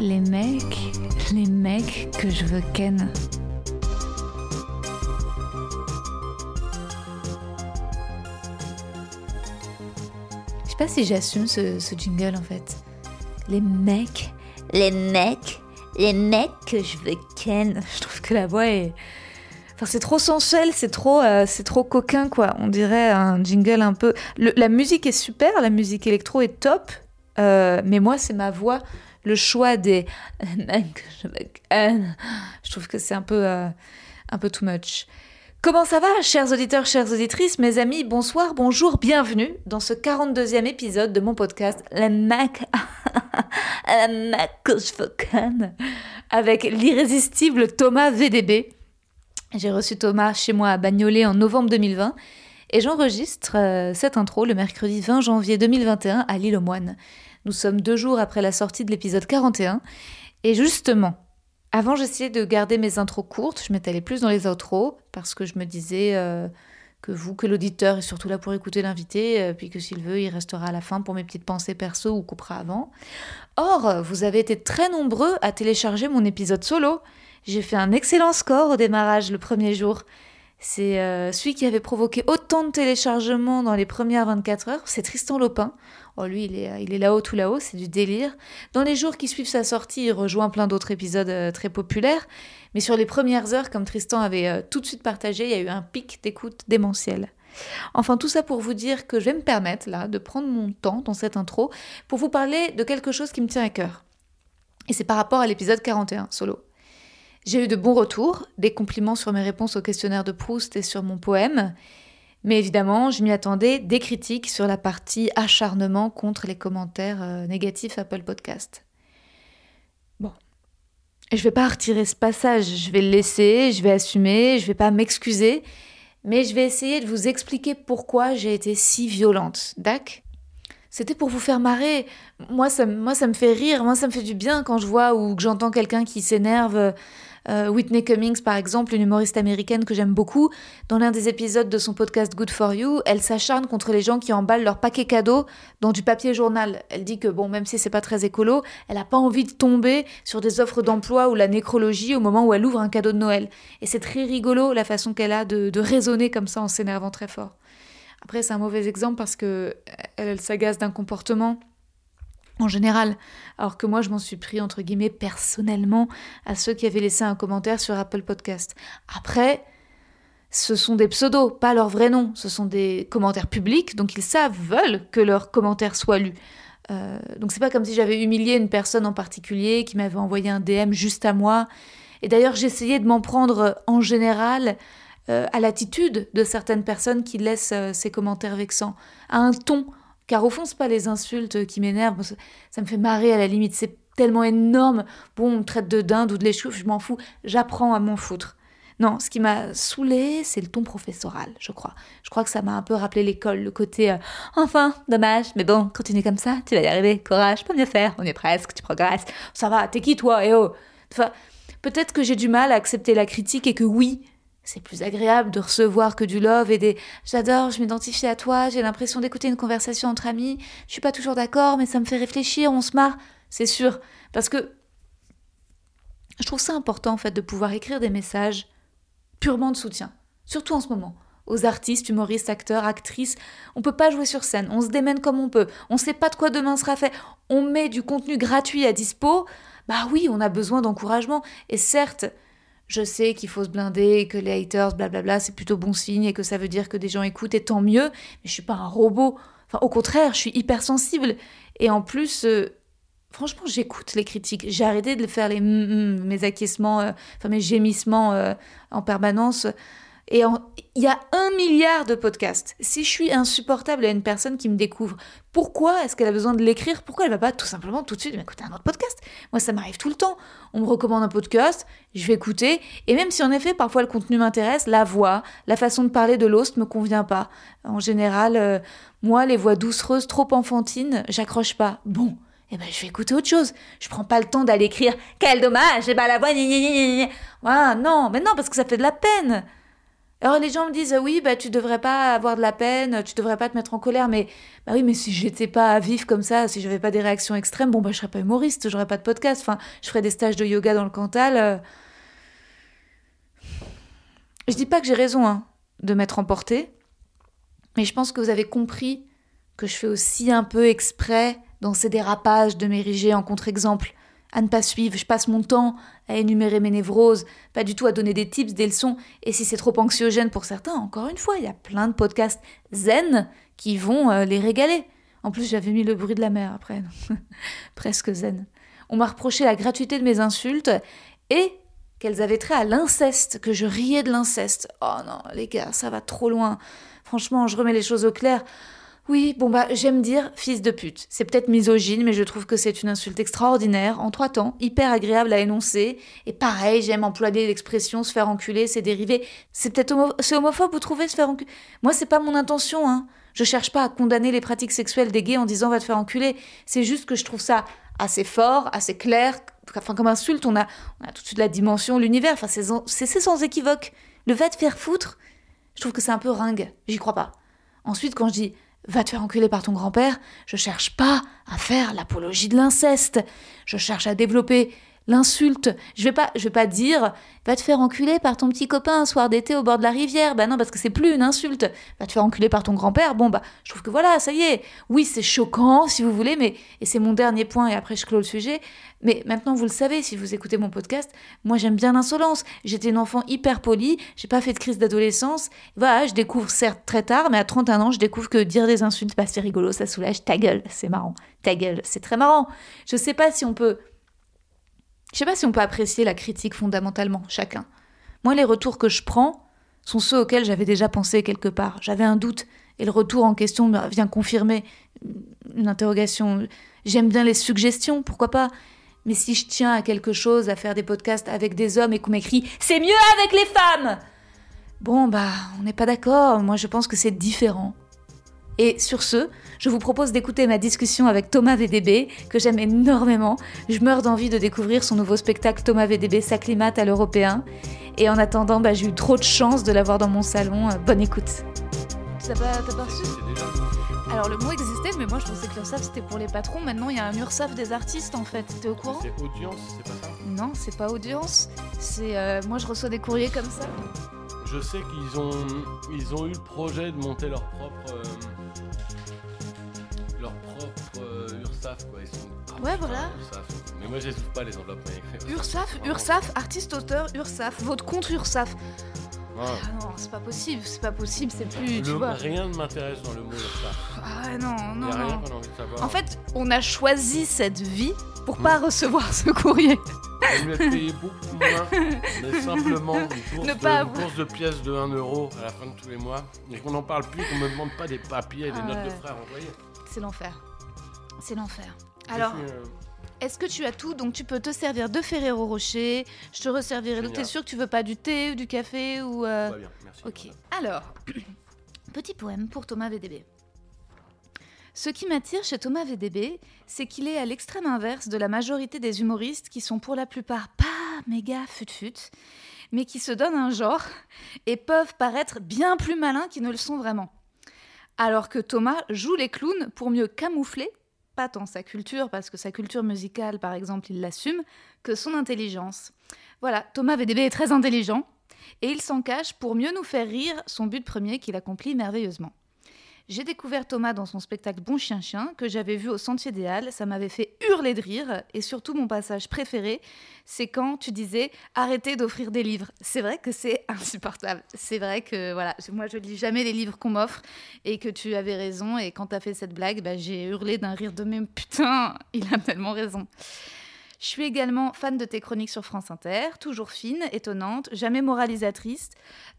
Les mecs, les mecs que je veux ken. Je sais pas si j'assume ce, ce jingle en fait. Les mecs, les mecs, les mecs que je veux ken. Je trouve que la voix est. Enfin, c'est trop sensuel, c'est trop, euh, c'est trop coquin, quoi. On dirait un jingle un peu. La musique est super, la musique électro est top, euh, mais moi, c'est ma voix, le choix des. Je trouve que c'est un peu, euh, un peu too much. Comment ça va, chers auditeurs, chères auditrices, mes amis, bonsoir, bonjour, bienvenue dans ce 42e épisode de mon podcast La Mac. La Mac avec l'irrésistible Thomas VDB. J'ai reçu Thomas chez moi à Bagnolet en novembre 2020 et j'enregistre euh, cette intro le mercredi 20 janvier 2021 à l'île aux Moines. Nous sommes deux jours après la sortie de l'épisode 41 et justement, avant j'essayais de garder mes intros courtes, je m'étalais plus dans les outros parce que je me disais euh, que vous, que l'auditeur est surtout là pour écouter l'invité, euh, puis que s'il veut, il restera à la fin pour mes petites pensées perso ou coupera avant. Or, vous avez été très nombreux à télécharger mon épisode solo. J'ai fait un excellent score au démarrage le premier jour. C'est euh, celui qui avait provoqué autant de téléchargements dans les premières 24 heures, c'est Tristan Lopin. Oh, lui, il est, il est là-haut, tout là-haut, c'est du délire. Dans les jours qui suivent sa sortie, il rejoint plein d'autres épisodes euh, très populaires. Mais sur les premières heures, comme Tristan avait euh, tout de suite partagé, il y a eu un pic d'écoute démentiel. Enfin, tout ça pour vous dire que je vais me permettre, là, de prendre mon temps dans cette intro pour vous parler de quelque chose qui me tient à cœur. Et c'est par rapport à l'épisode 41, solo. J'ai eu de bons retours, des compliments sur mes réponses au questionnaire de Proust et sur mon poème, mais évidemment, je m'y attendais, des critiques sur la partie acharnement contre les commentaires euh, négatifs Apple Podcast. Bon. Je vais pas retirer ce passage, je vais le laisser, je vais assumer, je vais pas m'excuser, mais je vais essayer de vous expliquer pourquoi j'ai été si violente, d'accord c'était pour vous faire marrer. Moi ça, moi, ça me fait rire. Moi, ça me fait du bien quand je vois ou que j'entends quelqu'un qui s'énerve. Euh, Whitney Cummings, par exemple, une humoriste américaine que j'aime beaucoup, dans l'un des épisodes de son podcast Good for You, elle s'acharne contre les gens qui emballent leur paquet cadeau dans du papier journal. Elle dit que, bon, même si c'est pas très écolo, elle a pas envie de tomber sur des offres d'emploi ou la nécrologie au moment où elle ouvre un cadeau de Noël. Et c'est très rigolo la façon qu'elle a de, de raisonner comme ça en s'énervant très fort. Après, c'est un mauvais exemple parce que elle, elle s'agace d'un comportement en général, alors que moi je m'en suis pris entre guillemets personnellement à ceux qui avaient laissé un commentaire sur Apple Podcast. Après, ce sont des pseudos, pas leur vrai nom, ce sont des commentaires publics, donc ils savent, veulent que leur commentaire soit lu. Euh, donc c'est pas comme si j'avais humilié une personne en particulier qui m'avait envoyé un DM juste à moi. Et d'ailleurs j'essayais de m'en prendre en général euh, à l'attitude de certaines personnes qui laissent euh, ces commentaires vexants, à un ton. Car au fond, c'est pas les insultes qui m'énervent, ça, me fait marrer à la limite, c'est tellement énorme. Bon, on me traite de dinde ou de l'échouffe, je m'en fous, j'apprends à m'en foutre. Non, ce qui m'a saoulé, c'est le ton professoral, je crois. Je crois que ça m'a un peu rappelé l'école, le côté euh, enfin, dommage, mais bon, continue comme ça, tu vas y arriver, courage, pas mieux faire, on est presque, tu progresses. Ça va, t'es qui toi, eh oh? Enfin, peut-être que j'ai du mal à accepter la critique et que oui, c'est plus agréable de recevoir que du love et des j'adore, je m'identifie à toi, j'ai l'impression d'écouter une conversation entre amis, je suis pas toujours d'accord, mais ça me fait réfléchir, on se marre, c'est sûr. Parce que je trouve ça important en fait de pouvoir écrire des messages purement de soutien, surtout en ce moment. Aux artistes, humoristes, acteurs, actrices, on peut pas jouer sur scène, on se démène comme on peut, on sait pas de quoi demain sera fait, on met du contenu gratuit à dispo, bah oui, on a besoin d'encouragement. Et certes, je sais qu'il faut se blinder, que les haters, blablabla, c'est plutôt bon signe et que ça veut dire que des gens écoutent et tant mieux, mais je suis pas un robot. Enfin, au contraire, je suis hypersensible. Et en plus, euh, franchement, j'écoute les critiques. J'ai arrêté de faire les mes acquiescements, euh, enfin mes gémissements euh, en permanence. Et il y a un milliard de podcasts. Si je suis insupportable à une personne qui me découvre, pourquoi est-ce qu'elle a besoin de l'écrire? Pourquoi elle va pas tout simplement tout de suite m'écouter un autre podcast? Moi, ça m'arrive tout le temps. On me recommande un podcast, je vais écouter. Et même si en effet, parfois le contenu m'intéresse, la voix, la façon de parler de l'host me convient pas. En général, euh, moi, les voix doucereuses, trop enfantines, j'accroche pas. Bon. Eh ben, je vais écouter autre chose. Je prends pas le temps d'aller écrire Quel dommage, eh ben la voix, voilà, non, mais non, parce que ça fait de la peine. Alors les gens me disent oui bah tu devrais pas avoir de la peine, tu devrais pas te mettre en colère mais bah oui mais si j'étais pas vif comme ça, si j'avais pas des réactions extrêmes, bon bah je serais pas humoriste, j'aurais pas de podcast, enfin je ferais des stages de yoga dans le Cantal. Euh. Je dis pas que j'ai raison hein, de m'être emportée, mais je pense que vous avez compris que je fais aussi un peu exprès dans ces dérapages de m'ériger en contre-exemple à ne pas suivre. Je passe mon temps à énumérer mes névroses, pas du tout à donner des tips, des leçons. Et si c'est trop anxiogène pour certains, encore une fois, il y a plein de podcasts zen qui vont euh, les régaler. En plus, j'avais mis le bruit de la mer après. Presque zen. On m'a reproché la gratuité de mes insultes et qu'elles avaient trait à l'inceste, que je riais de l'inceste. Oh non, les gars, ça va trop loin. Franchement, je remets les choses au clair. Oui, bon bah j'aime dire fils de pute. C'est peut-être misogyne, mais je trouve que c'est une insulte extraordinaire, en trois temps, hyper agréable à énoncer. Et pareil, j'aime employer l'expression se faire enculer, c'est dérivé. C'est peut-être homophobe, vous trouvez, se faire enculer Moi, c'est pas mon intention, hein. Je cherche pas à condamner les pratiques sexuelles des gays en disant va te faire enculer. C'est juste que je trouve ça assez fort, assez clair. Enfin, comme insulte, on a, on a tout de suite la dimension, l'univers. Enfin, c'est sans équivoque. Le va te faire foutre, je trouve que c'est un peu ringue. J'y crois pas. Ensuite, quand je dis Va te faire enculer par ton grand-père, je cherche pas à faire l'apologie de l'inceste. Je cherche à développer l'insulte. Je vais pas, je vais pas dire va te faire enculer par ton petit copain un soir d'été au bord de la rivière. Bah non, parce que c'est plus une insulte. Va te faire enculer par ton grand-père. Bon bah, je trouve que voilà, ça y est. Oui, c'est choquant si vous voulez, mais et c'est mon dernier point et après je clôt le sujet. Mais maintenant vous le savez si vous écoutez mon podcast, moi j'aime bien l'insolence. J'étais une enfant hyper polie, j'ai pas fait de crise d'adolescence. Voilà, je découvre certes très tard, mais à 31 ans, je découvre que dire des insultes, bah c'est rigolo, ça soulage. Ta gueule, c'est marrant. Ta gueule, c'est très marrant. Je sais pas si on peut je sais pas si on peut apprécier la critique fondamentalement, chacun. Moi, les retours que je prends sont ceux auxquels j'avais déjà pensé quelque part. J'avais un doute, et le retour en question vient confirmer une interrogation. J'aime bien les suggestions, pourquoi pas? Mais si je tiens à quelque chose, à faire des podcasts avec des hommes et qu'on m'écrit C'est mieux avec les femmes Bon, bah, on n'est pas d'accord. Moi, je pense que c'est différent. Et sur ce, je vous propose d'écouter ma discussion avec Thomas VDB, que j'aime énormément. Je meurs d'envie de découvrir son nouveau spectacle Thomas VDB s'acclimate à l'européen. Et en attendant, bah, j'ai eu trop de chance de l'avoir dans mon salon. Euh, bonne écoute. T'as pas, pas reçu alors le mot existait, mais moi je pensais que l'URSAF c'était pour les patrons. Maintenant il y a un URSAF des artistes en fait. T'es au courant C'est audience, c'est pas ça Non, c'est pas audience. C'est euh, moi je reçois des courriers comme ça. Je sais qu'ils ont ils ont eu le projet de monter leur propre euh, Ouais, voilà. Mais moi, je pas les enveloppes. Ursaf, Ursaf, artiste auteur Ursaf, votre compte Ursaf. Ah non, c'est pas possible, c'est pas possible, c'est plus. tu vois. Rien ne m'intéresse dans le mot Ursaf. Ah non, non, rien non. qu'on a envie de savoir. En fait, on a choisi cette vie pour pas hmm. recevoir ce courrier. On lui a payé beaucoup moins, mais simplement une course, de, une course de pièces de 1 euro à la fin de tous les mois. Et qu'on n'en parle plus, qu'on me demande pas des papiers et des ah notes de frères envoyés. C'est l'enfer. C'est l'enfer. Alors, euh, est-ce que tu as tout? Donc tu peux te servir de Ferrero Rocher. Je te resservirai l'eau. T'es sûr que tu veux pas du thé ou du café ou euh... bien, merci. Ok. Alors, petit poème pour Thomas VDB. Ce qui m'attire chez Thomas VDB, c'est qu'il est à l'extrême inverse de la majorité des humoristes qui sont pour la plupart pas méga fut-fut, mais qui se donnent un genre et peuvent paraître bien plus malins qu'ils ne le sont vraiment. Alors que Thomas joue les clowns pour mieux camoufler pas tant sa culture, parce que sa culture musicale, par exemple, il l'assume, que son intelligence. Voilà, Thomas VDB est très intelligent, et il s'en cache pour mieux nous faire rire, son but premier qu'il accomplit merveilleusement. J'ai découvert Thomas dans son spectacle Bon Chien Chien, que j'avais vu au Sentier des Halles. Ça m'avait fait hurler de rire. Et surtout, mon passage préféré, c'est quand tu disais arrêtez d'offrir des livres. C'est vrai que c'est insupportable. C'est vrai que, voilà, moi, je lis jamais les livres qu'on m'offre et que tu avais raison. Et quand tu as fait cette blague, bah, j'ai hurlé d'un rire de même putain, il a tellement raison. Je suis également fan de tes chroniques sur France Inter, toujours fine, étonnante, jamais moralisatrice.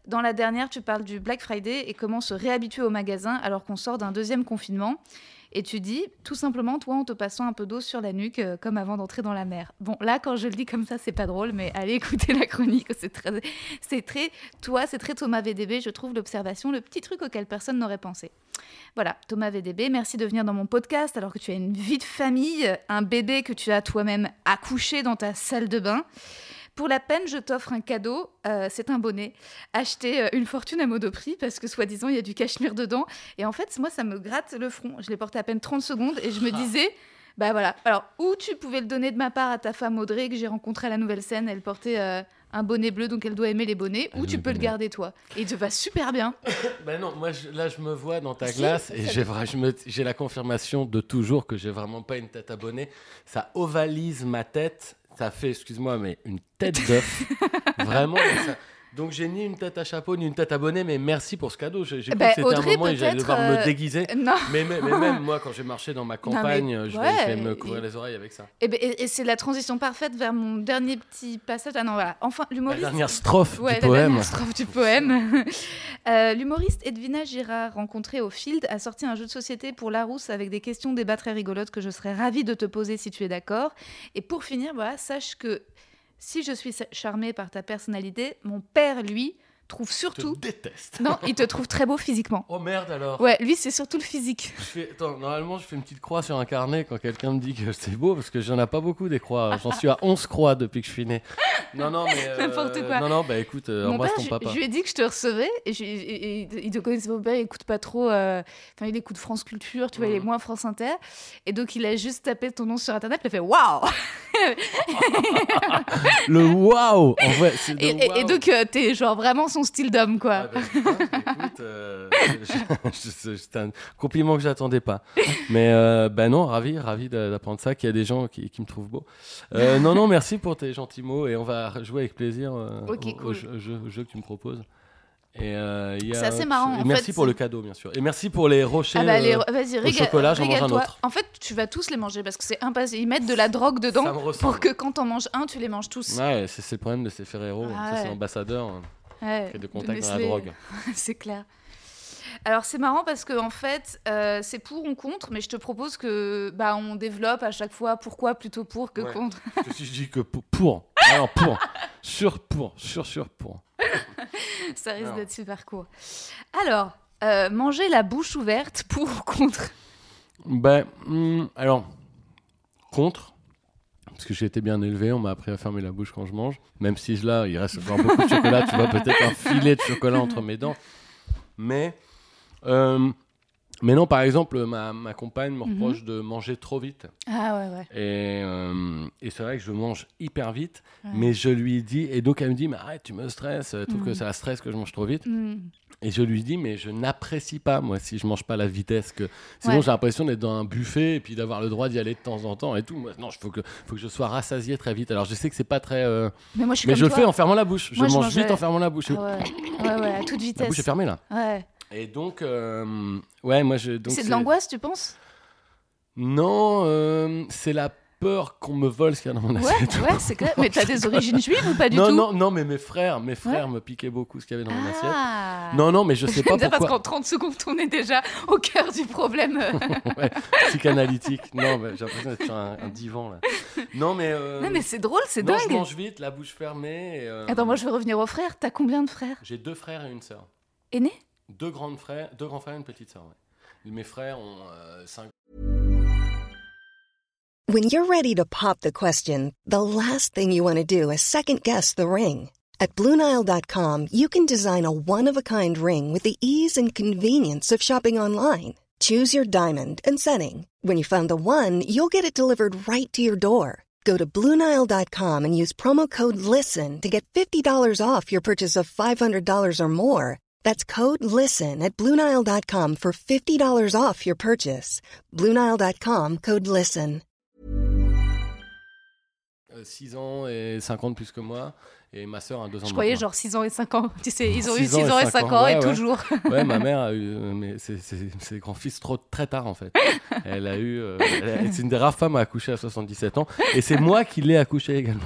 Dans la dernière, tu parles du Black Friday et comment se réhabituer au magasin alors qu'on sort d'un deuxième confinement. Et tu dis, tout simplement, toi, en te passant un peu d'eau sur la nuque, euh, comme avant d'entrer dans la mer. Bon, là, quand je le dis comme ça, c'est pas drôle, mais allez écouter la chronique. C'est très, c'est très, toi, c'est très Thomas VDB, je trouve, l'observation, le petit truc auquel personne n'aurait pensé. Voilà, Thomas VDB, merci de venir dans mon podcast alors que tu as une vie de famille, un bébé que tu as toi-même accouché dans ta salle de bain. Pour la peine, je t'offre un cadeau. Euh, c'est un bonnet acheté euh, une fortune à Modoprix parce que soi-disant il y a du cachemire dedans. Et en fait, moi, ça me gratte le front. Je l'ai porté à peine 30 secondes et je me ah. disais. Bah voilà. Alors, où tu pouvais le donner de ma part à ta femme Audrey, que j'ai rencontrée à la nouvelle scène, elle portait euh, un bonnet bleu, donc elle doit aimer les bonnets, ou tu peux le garder toi? Et il te va super bien. ben non, moi là je me vois dans ta glace et j'ai la confirmation de toujours que j'ai vraiment pas une tête à bonnet. Ça ovalise ma tête ça fait, excuse-moi, mais une tête d'œuf. Vraiment. Donc j'ai ni une tête à chapeau ni une tête à bonnet, mais merci pour ce cadeau. J'ai cru bah, que c'était un moment où j'allais devoir me euh, déguiser. Mais, mais, même moi, quand j'ai marché dans ma campagne, je, vais, me couvrir les oreilles avec ça. Eh ben, et, et, c'est la transition parfaite vers mon dernier petit passage. Ah non, voilà. Enfin, l'humoriste. La dernière strophe du poème. La dernière strophe du poème. euh, l'humoriste Edwina Girard, rencontrée au Field, a sorti un jeu de société pour Larousse avec des questions débats très rigolotes que je serais ravie de te poser si tu es d'accord. Et pour finir, voilà, sache que si je suis charmée par ta personnalité, mon père, lui, trouve surtout. Te déteste. Non, il te trouve très beau physiquement. Oh merde alors. Ouais, lui c'est surtout le physique. Je fais... Attends, normalement je fais une petite croix sur un carnet quand quelqu'un me dit que c'est beau parce que j'en ai pas beaucoup des croix. J'en suis à 11 croix depuis que je suis né. Non non mais euh, n'importe quoi. Non non bah écoute, euh, embrasse ton papa. Je, lui ai dit que je te recevais et, il te connaissait mon père, il écoute pas trop. Euh, enfin il écoute France Culture, tu vois, il est mm. moins France Inter et donc il a juste tapé ton nom sur internet, il a fait waouh. le waouh. En vrai, et, et, donc t'es genre vraiment son style d'homme quoi. Ah écoute, euh, c'est un compliment que j'attendais pas. Mais euh, ben non, ravi, ravi d'apprendre ça, qu'il y a des gens qui, me trouvent beau. Euh, non, non, merci pour tes gentils mots et on va jouer avec plaisir au, jeu, que tu me proposes. Et c'est assez marrant. Et merci pour le cadeau, bien sûr. Et merci pour les rochers ah bah, au chocolat. J'en mange un autre. En fait, tu vas tous les manger parce que c'est impossible. Ils mettent de la drogue dedans pour que quand on mange un, tu les manges tous. Ouais, c'est le problème de ces Ferrero. Ah c'est de contact dans la drogue. c'est clair. Alors c'est marrant parce que en fait euh, c'est pour ou contre, mais je te propose que bah on développe à chaque fois pourquoi plutôt pour que contre. si je dis que pour, alors pour, sur pour, sur sur pour. Ça risque d'être super court. Alors euh, manger la bouche ouverte pour ou contre? Ben hmm, alors contre parce que j'ai été bien élevé, on m'a appris à fermer la bouche quand je mange. Même si là, il reste encore beaucoup de chocolat, tu vois peut-être un filet de chocolat entre mes dents. Mais, euh, mais non, par exemple, ma, ma compagne me mhm. reproche de manger trop vite. Ah ouais, ouais. Et, euh, et c'est vrai que je mange hyper vite, mais je lui dis, et donc elle me dit, mais arrête, tu me stresses, tu trouves que ça stresse que je mange trop vite. Mhm. Et je lui dis, mais je n'apprécie pas, moi, si je mange pas la vitesse. que Sinon, j'ai l'impression d'être dans un buffet et puis d'avoir le droit d'y aller de temps en temps et tout. Moi, non, il faut que, faut que je sois rassasié très vite. Alors, je sais que c'est pas très. Euh, mais moi, je, mais je le fais en fermant la bouche. je, mange vite en fermant la bouche. Ah ouais. ouais, à toute vitesse. La bouche est fermée, là. Ouais. Et donc, euh, ouais, moi, je. C'est de l'angoisse, tu penses? Non, euh, c'est la peur qu'on me vole ce qu'il y a dans mon assiette. Ouais, c'est clair. Mais t'as des origines juives ou pas du non, tout? Non, non, mais mes frères, mes frères me piquaient beaucoup ce qu'il y avait dans mon assiette. Ah. Non, non, mais je sais pas pourquoi. Parce qu'en 30 secondes, on est déjà au cœur du problème. ouais, psychanalytique. Non, j'ai l'impression d'être sur un, divan là. Non, mais. Euh... Non, mais c'est drôle, c'est dingue. je mange vite, la bouche fermée. Euh, Attends, moi je vais revenir aux frères. T'as combien de frères? J'ai deux frères et une sœur. Aînés? Deux grandes frères, deux grands frères et une petite sœur. Ouais. Mes frères ont 5 euh, When you're ready to pop the question, the last thing you want to do is second guess the ring. At Bluenile.com, you can design a one of a kind ring with the ease and convenience of shopping online. Choose your diamond and setting. When you find the one, you'll get it delivered right to your door. Go to Bluenile.com and use promo code LISTEN to get $50 off your purchase of $500 or more. That's code LISTEN at Bluenile.com for $50 off your purchase. Bluenile.com code LISTEN. 6 ans et 50 plus que moi. Et ma sœur a 2 ans Je croyais genre 6 ans et 5 ans. Tu sais, ils ont eu Six 6 ans et 5 ans, ouais, et ouais. toujours. Ouais, ma mère a eu. euh, Mais c'est- c'est c'est grand-fils trop très tard en fait. Elle a eu. euh, elle- c'est une des rares femmes à accoucher à 77 ans. Et c'est moi qui l'ai accouché également.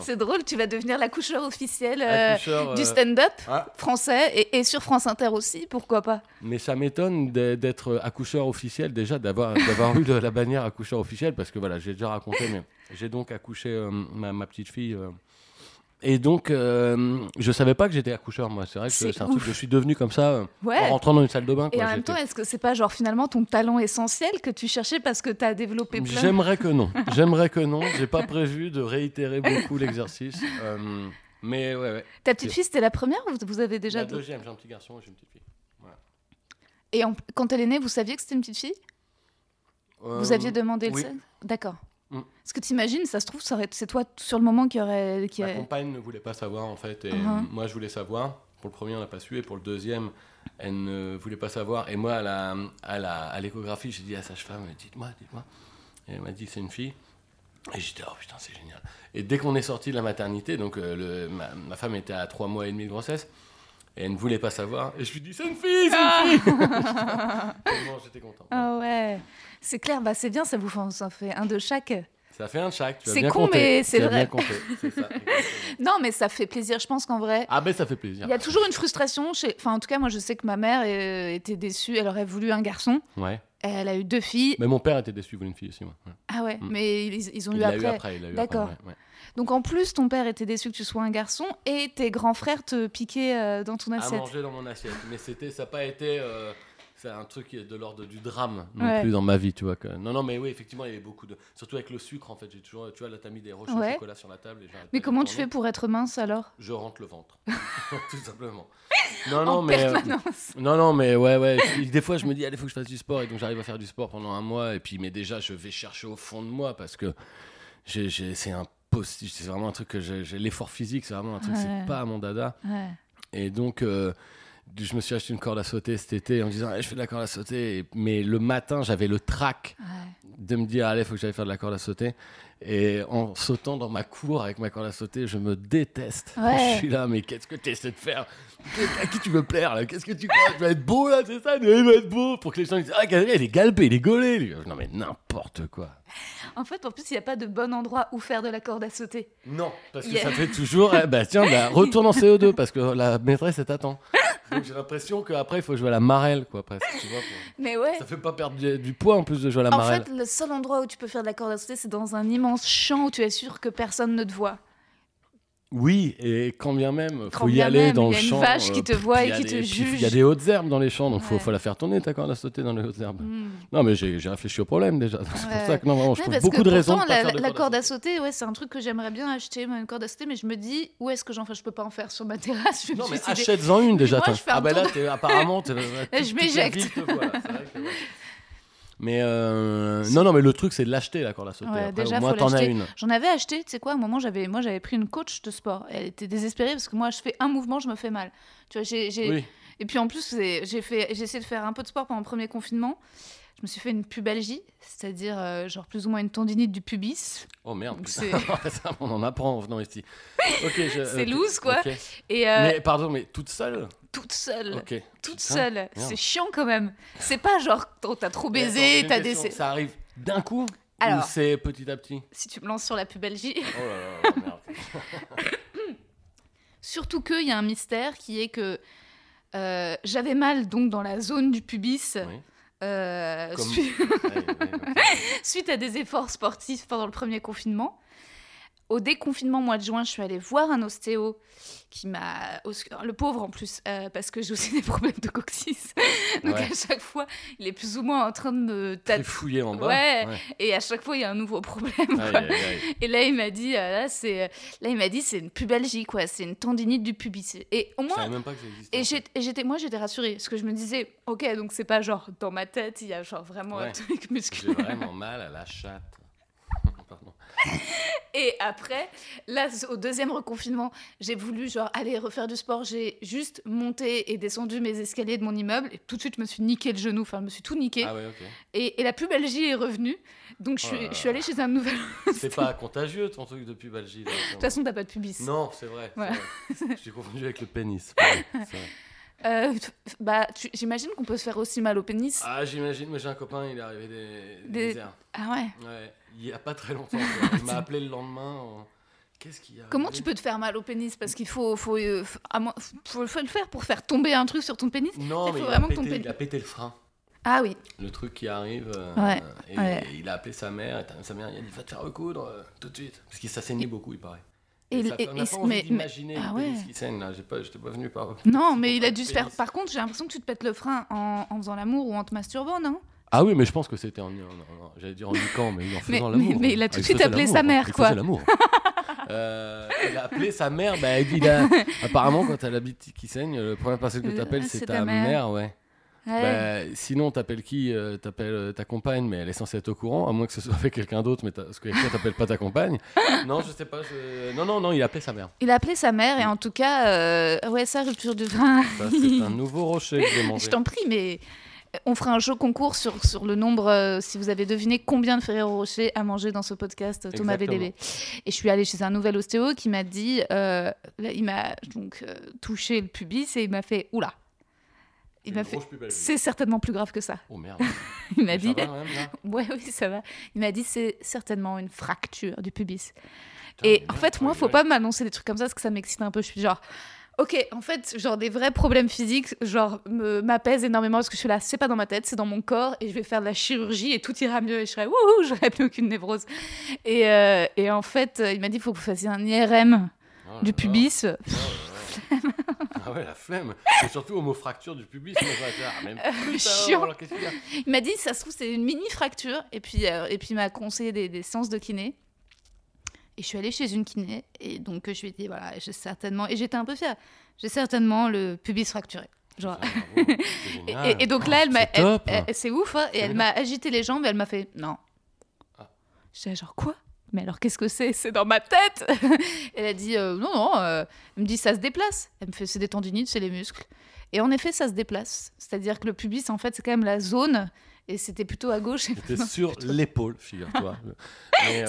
C'est drôle, tu vas devenir l'accoucheur officiel euh, du euh, stand-up ah, français et, et sur France Inter aussi, pourquoi pas Mais ça m'étonne d'être accoucheur officiel déjà, d'avoir d'avoir eu de la bannière accoucheur officiel, parce que voilà, j'ai déjà raconté, mais j'ai donc accouché euh, ma, ma petite fille. euh, et donc, euh, je savais pas que j'étais accoucheur, moi. C'est vrai que C'est un truc que je suis devenu comme ça, euh, Ouais. en rentrant dans une salle de bain. Et en même temps, est-ce que c'est pas genre finalement ton talent essentiel que tu cherchais parce que tu as développé plein J'aimerais que non. J'aimerais que non. J'ai pas prévu de réitérer beaucoup l'exercice. euh, mais ouais, ouais. Ta petite fille, c'était la première ou vous avez déjà La deux deuxième, j'ai un petit garçon et j'ai une petite fille. Et en- quand elle est née, vous saviez que c'était une petite fille? Vous Euh, aviez demandé oui. le sexe D'accord. Mm. Est-ce que tu imagines, ça se trouve, c'est toi sur le moment qui aurait. Qui Ma aurait- compagne ne voulait pas savoir en fait, et Uh-huh. moi je voulais savoir. Pour le premier, on n'a pas su, et pour le deuxième, elle ne voulait pas savoir. Et moi, à la- à la- à l'échographie, j'ai dit à la sage-femme, dites-moi, dites-moi. Et elle m'a dit, c'est une fille. Et j'étais, oh putain, c'est génial. Et dès qu'on est sorti de la maternité, donc euh, le- ma, ma femme était à trois mois et demi de grossesse, et elle ne voulait pas savoir. Et je lui dis, c'est une fille, c'est une fille Tellement j'étais content. Ah ouais, c'est clair, bah c'est bien, ça vous fait, ça fait un de chaque. Ça fait un de chaque, tu as C'est bien con, compté. mais c'est vrai. bien ça. Non, mais ça fait plaisir, je pense qu'en vrai. Ah ben ça fait plaisir. Il y a toujours une frustration chez. Enfin, en tout cas, moi, je sais que ma mère euh, était déçue. Elle aurait voulu un garçon. Ouais. Elle a eu deux filles. Mais mon père était déçu, il voulait une fille aussi, moi. Ouais. Ah ouais, Mm. mais ils, ils ont Il eu après. eu après, il l'a eu après, D'accord. ouais, ouais. Donc en plus, ton père était déçu que tu sois un garçon et tes grands frères te piquaient euh, dans ton à assiette. manger dans mon assiette. Mais c'était, ça n'a pas été. euh, c'est un truc de l'ordre du drame non Ouais. plus dans ma vie, tu vois. Que... Non, non, mais oui, effectivement, il y avait beaucoup de. Surtout avec le sucre, en fait. J'ai toujours, tu vois, là, t'as mis des roches Ouais. au chocolat sur la table. Et Mais de comment tu fais pour être mince alors? Je rentre le ventre, tout simplement. Non, non, En mais. euh, permanence. non, non, mais ouais, ouais. Des fois, je me dis, allez, il faut que je fasse du sport. Et donc, j'arrive à faire du sport pendant un mois. Et puis, mais déjà, je vais chercher au fond de moi parce que c'est un. C'est vraiment un truc que j'ai. L'effort physique, c'est vraiment un truc, Ouais. c'est pas mon dada. Ouais. Et donc, euh, je me suis acheté une corde à sauter cet été en me disant, Eh, je fais de la corde à sauter. Mais le matin, j'avais le trac Ouais. de me dire, allez, il faut que j'aille faire de la corde à sauter. Et en sautant dans ma cour avec ma corde à sauter, je me déteste. Ouais. Je suis là, mais qu'est-ce que tu essaies de faire? À qui tu veux plaire là? Qu'est-ce que tu crois? Tu vas être beau là, c'est ça? Il va être beau Pour que les gens disent, ah, Gabriel, il est galbé, il est gaulé. lui. Non, mais n'importe quoi. En fait, en plus, il n'y a pas de bon endroit où faire de la corde à sauter. Non, parce que Yeah. ça fait toujours, eh, bah tiens, bah, retourne en CO2 parce que la maîtresse elle t'attend. Donc j'ai l'impression qu'après il faut jouer à la marelle, quoi, presque. Tu vois, pour- Mais ouais. Ça fait pas perdre du, du poids en plus de jouer à la En marelle. fait, le seul endroit où tu peux faire de la corde à sauter, c'est dans un immense champ où tu es sûr que personne ne te voit. Oui, et quand bien même, Quand faut y aller même, dans il y le a une champ. vache qui te pff, voit il et qui des- te juge. Il y a des hautes herbes dans les champs, donc Ouais. faut la faire tourner ta corde à sauter dans les hautes herbes. Hmm. Non, mais j'ai réfléchi au problème déjà. C'est pour ça que non, vraiment, je trouve beaucoup de raisons pourtant, la, de la corde à sauter, ouais, c'est un truc que j'aimerais bien acheter, une corde à sauter, mais je me dis, où est-ce que j'en fais? Je peux pas en faire sur ma terrasse. Je Non, mais achète-en une déjà. Moi, je fais un ah, tour là, apparemment, t'es- Je toute la m'éjecte. Mais euh, non, non, mais le truc, c'est de l'acheter la corde à sauter. Ouais, Après, déjà, au moins, faut t'en as une. J'en avais acheté, tu sais quoi, à un moment, j'avais, moi, j'avais pris une coach de sport. Elle était désespérée parce que moi, je fais un mouvement, je me fais mal. Tu vois, j'ai, j'ai- Oui. Et puis en plus, j'ai, fait, j'ai essayé de faire un peu de sport pendant le premier confinement. Je me suis fait une pubalgie, c'est-à-dire euh, genre plus ou moins une tendinite du pubis. Oh merde, Donc on en apprend en venant ici. C'est loose, quoi. Et euh, Mais pardon, mais toute seule toute seule. Toute Putain, seule. merde. C'est chiant quand même. C'est pas genre oh, t'as trop attends, baisé, t'as des. Ça arrive d'un coup Alors. Ou c'est petit à petit? Si tu me lances sur la pubalgie. Oh là là, là, merde. Surtout qu'il y a un mystère qui est que euh, j'avais mal donc dans la zone du pubis. Oui. euh, Comme- suite- Ouais, ouais, ok. suite à des efforts sportifs pendant le premier confinement. Au déconfinement mois de juin, je suis allée voir un ostéo qui m'a... Le pauvre en plus, euh, parce que j'ai aussi des problèmes de coccyx. Donc Ouais. à chaque fois, il est plus ou moins en train de me taper. Trifouillé en bas. Ouais. ouais. Et à chaque fois, il y a un nouveau problème. Aïe, quoi. aïe, aïe. Et là, il m'a dit, euh, là, c'est, là, il m'a dit, c'est une pubalgie, quoi. C'est une tendinite du pubis. Et au moins, même pas que ça existait. et j'ai- j'étais, moi, j'étais rassurée parce que je me disais, ok, donc c'est pas genre dans ma tête, il y a genre vraiment un truc J'ai musculaire. vraiment mal à la chatte. Et après, là, au deuxième reconfinement, j'ai voulu genre aller refaire du sport. J'ai juste monté et descendu mes escaliers de mon immeuble et tout de suite, je me suis niqué le genou. Enfin, je me suis tout niqué. Ah ouais. Et, et la pubalgie est revenue. Donc, je Oh suis, là. je suis allée chez un nouvel. De C'est pas contagieux ton truc de pubalgie. là, toute façon, t'as pas de pubis. Non, c'est vrai. Voilà. vrai. J'ai confondu avec le pénis. vrai. Euh, bah, j'imagine qu'on peut se faire aussi mal au pénis. Ah, j'imagine, mais j'ai un copain, il est arrivé des, des. Ah ouais. Ouais, il y a pas très longtemps. Il m'a appelé le lendemain. en- Qu'est-ce qu'il y a Comment tu peux te faire mal au pénis? Parce qu'il faut, faut, euh, f- à moins- faut, faut le faire pour faire tomber un truc sur ton pénis. Non, Il mais faut il a, vraiment que pété, pénis- il a pété le frein. Ah oui. Le truc qui arrive. euh, Ouais, Et ouais. il a appelé sa mère. Et sa mère, il a dit Va te faire recoudre euh, tout de suite. Parce qu'il ça saignait beaucoup, il paraît. Et, ça, et- on et- n'a pas envie mais, mais- d'imaginer ah ouais. saigne là. Pas, j'étais pas venu par. non, mais il a dû se faire. Par contre, j'ai l'impression que tu te pètes le frein en, en faisant l'amour ou en te masturbant, non? Ah oui, mais je pense que c'était en. non, non, J'allais dire en niquant, mais en faisant Mais- l'amour. mais- mais il a tout de suite appelé sa mère, quoi. l'amour. Euh, il a appelé sa mère. Bah, il a... Apparemment, quand t'as la bite qui saigne, le première personne que Euh, t'appelles, ah, c'est c'est ta, ta mère. mère. ouais. Ouais. Bah, sinon, t'appelles qui Euh, T'appelles euh, ta compagne, mais elle est censée être au courant, à moins que ce soit avec quelqu'un d'autre, mais parce que toi, t'appelles pas ta compagne. non, je sais pas. je- Non, non, non, il a appelé sa mère. Il a appelé sa mère et en tout cas, euh, ouais, ça, rupture du frein. Ça, c'est un nouveau rocher que j'ai mangé. Je t'en prie, mais on fera un jeu concours sur, sur le nombre, euh, si vous avez deviné combien de Ferrero Rocher a mangé dans ce podcast, euh, Thomas Exactement. VDB. Et je suis allée chez un nouvel ostéo qui m'a dit, euh, là, il m'a donc euh, touché le pubis et il m'a fait, oula. Il m'a fait, c'est certainement plus grave que ça. Oh merde. Il m'a Ça dit, va, quand même, là ouais, oui, ça va. Il m'a dit, c'est certainement une fracture du pubis. Putain, Et en fait, moi, ouais, faut ouais. pas m'annoncer des trucs comme ça parce que ça m'excite un peu. Je suis genre, ok, en fait, genre des vrais problèmes physiques, genre m'apaisent énormément parce que je suis là, c'est pas dans ma tête, c'est dans mon corps et je vais faire de la chirurgie et tout ira mieux et je serai wouhou, j'aurai plus aucune névrose. Et, euh, et en fait, euh, il m'a dit, il faut que vous fassiez un IRM Oh du pubis. Oh. Ah ouais, la flemme. Et surtout au mot fracture du pubis. moi, vais dire, ah, même plus, chiant. alors, alors, qu'est-ce qu'il y a? Il m'a dit, ça se trouve, c'est une mini fracture. Et puis, euh, et puis il m'a conseillé des, des séances de kiné. Et je suis allée chez une kiné. Et donc, je lui ai dit, voilà, j'ai certainement. Et j'étais un peu fière. J'ai certainement le pubis fracturé. Genre. Ah, bravo, c'est Et, génial. et- et donc là, elle m'a. C'est elle- top. elle- C'est ouf, hein, et elle m'a agité les jambes et elle m'a fait non. Ah. J'étais genre quoi? Mais alors qu'est-ce que c'est? C'est dans ma tête Elle a dit euh, non, non. euh, Elle me dit ça se déplace. Elle me fait c'est des tendinites, c'est les muscles. Et en effet, ça se déplace. C'est-à-dire que le pubis, en fait, c'est quand même la zone. Et c'était plutôt à gauche. C'était sur plutôt- l'épaule, figure-toi. Euh.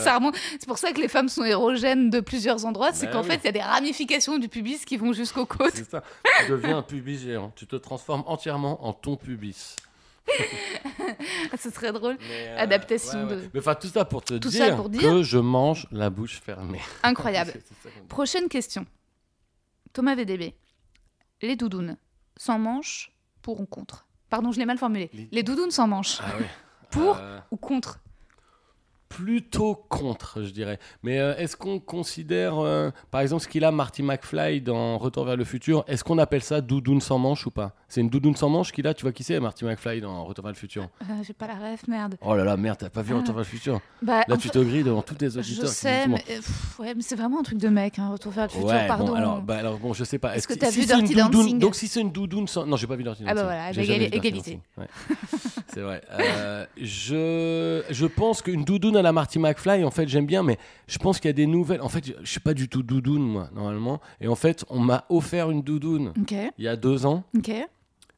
C'est pour ça que les femmes sont érogènes de plusieurs endroits. C'est Bah qu'en oui. fait, il y a des ramifications du pubis qui vont jusqu'aux côtes. c'est ça. Tu deviens un pubis géant. Tu te transformes entièrement en ton pubis. Ce serait drôle. Euh, Adaptation de- Mais enfin, tout ça pour te Tout dire, ça pour dire- que je mange la bouche fermée. Incroyable. Prochaine question. Thomas VDB. Les doudounes sans manches, pour ou contre? Pardon, je l'ai mal formulé. Les- Les doudounes sans manches, Ah. Pour Euh, ou contre? Plutôt contre, je dirais. Mais euh, est-ce qu'on considère, euh, par exemple, ce qu'il a Marty McFly dans Retour vers le futur, est-ce qu'on appelle ça doudoune sans manche ou pas? C'est une doudoune sans manche qu'il a, tu vois qui c'est Marty McFly dans Retour vers le futur? Euh, J'ai pas la ref, merde. Oh là là, merde, t'as pas vu. Retour vers le futur? Bah, Là, tu te grilles devant tous Je auditeurs. qui sais, mais, pff, ouais, mais c'est vraiment un truc de mec, hein, retour vers le futur, Ouais, pardon. bon, alors, bah, alors, bon, je sais pas. Est-ce que t'as si vu Dirty doudoune- Dancing Donc, si c'est une doudoune sans. Non, j'ai pas vu Dirty Ah bah Dancing. voilà, Dirty égalité. Dancing, ouais. c'est vrai. Je, je pense qu'une doudoune à la Marty McFly, en fait, j'aime bien, mais je pense qu'il y a des nouvelles. En fait, je suis pas du tout doudoune, moi, normalement. Et en fait, on m'a offert une doudoune il y a deux ans,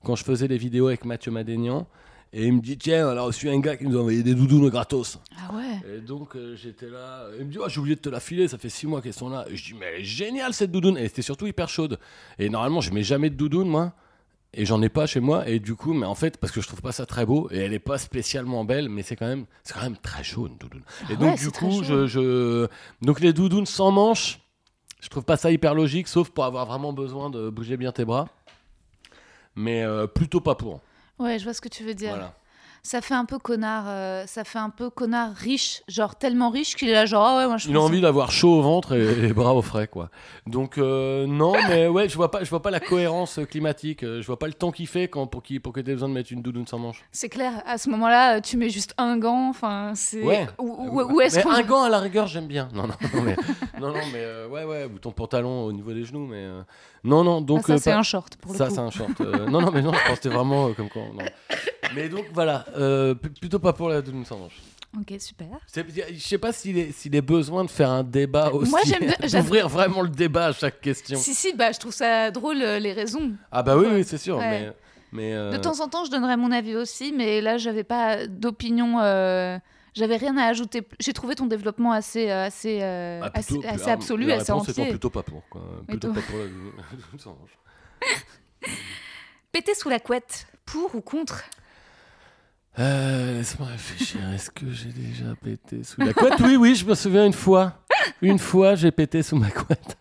quand je faisais des vidéos avec Mathieu Madénian. Et il me dit, tiens, alors, je suis un gars qui nous a envoyé des doudounes gratos. Ah ouais. Et donc euh, j'étais là, il me dit Ah, j'ai oublié de te la filer, ça fait six mois qu'elles sont là. Et je dis mais elle est géniale cette doudoune. Et elle était surtout hyper chaude. Et normalement je mets jamais de doudoune moi. Et j'en ai pas chez moi. Et du coup, mais en fait, parce que je trouve pas ça très beau, et elle est pas spécialement belle, mais c'est quand même, c'est quand même très chaud une doudoune. Ah et donc ouais, du coup, je, je, donc les doudounes sans manches, je trouve pas ça hyper logique, sauf pour avoir vraiment besoin de bouger bien tes bras. Mais euh, plutôt pas pour. Ouais, je vois ce que tu veux dire. Voilà. Ça fait un peu connard, euh, ça fait un peu connard riche, genre tellement riche qu'il est là, genre, ah ouais, moi je Il a envie d'avoir chaud au ventre et les bras au frais, quoi. Donc euh, non, mais ouais, je vois pas, je vois pas la cohérence climatique. euh, Je vois pas le temps qu'il fait quand pour qui pour que t'aies besoin de mettre une doudoune sans manche. C'est clair, à ce moment-là, tu mets juste un gant, enfin, c'est. Ouais. Où, où- où est-ce qu'on. un gant à la rigueur, j'aime bien. Non, non, non, mais non, non, mais euh, ouais, ouais, ou ton pantalon au niveau des genoux, mais non, non. Ah, Donc ça, c'est pas- un short pour le ça, coup. c'est un short. non, non, mais non, je pense que c'était vraiment comme quoi. non. Mais donc voilà, euh, plutôt pas pour la doudoune sans manche. Ok, super. Je sais pas s'il est, s'il est besoin de faire un débat aussi. Moi, j'aime D'ouvrir vraiment le débat à chaque question. Si, si, bah, je trouve ça drôle, euh, les raisons. Ah bah oui, c'est sûr. Ouais. Mais, mais euh, De temps en temps, je donnerais mon avis aussi, mais là, j'avais pas d'opinion. euh, J'avais rien à ajouter. J'ai trouvé ton développement assez, euh, assez, euh, ah, assez, plutôt- assez absolu, la assez entier. plutôt pas pour. Quoi. Plutôt pas pour la-. Péter sous la couette, pour ou contre? Euh, Laisse-moi réfléchir. Est-ce que j'ai déjà pété sous la couette? Oui, oui, je me souviens une fois. Une fois, j'ai pété sous ma couette.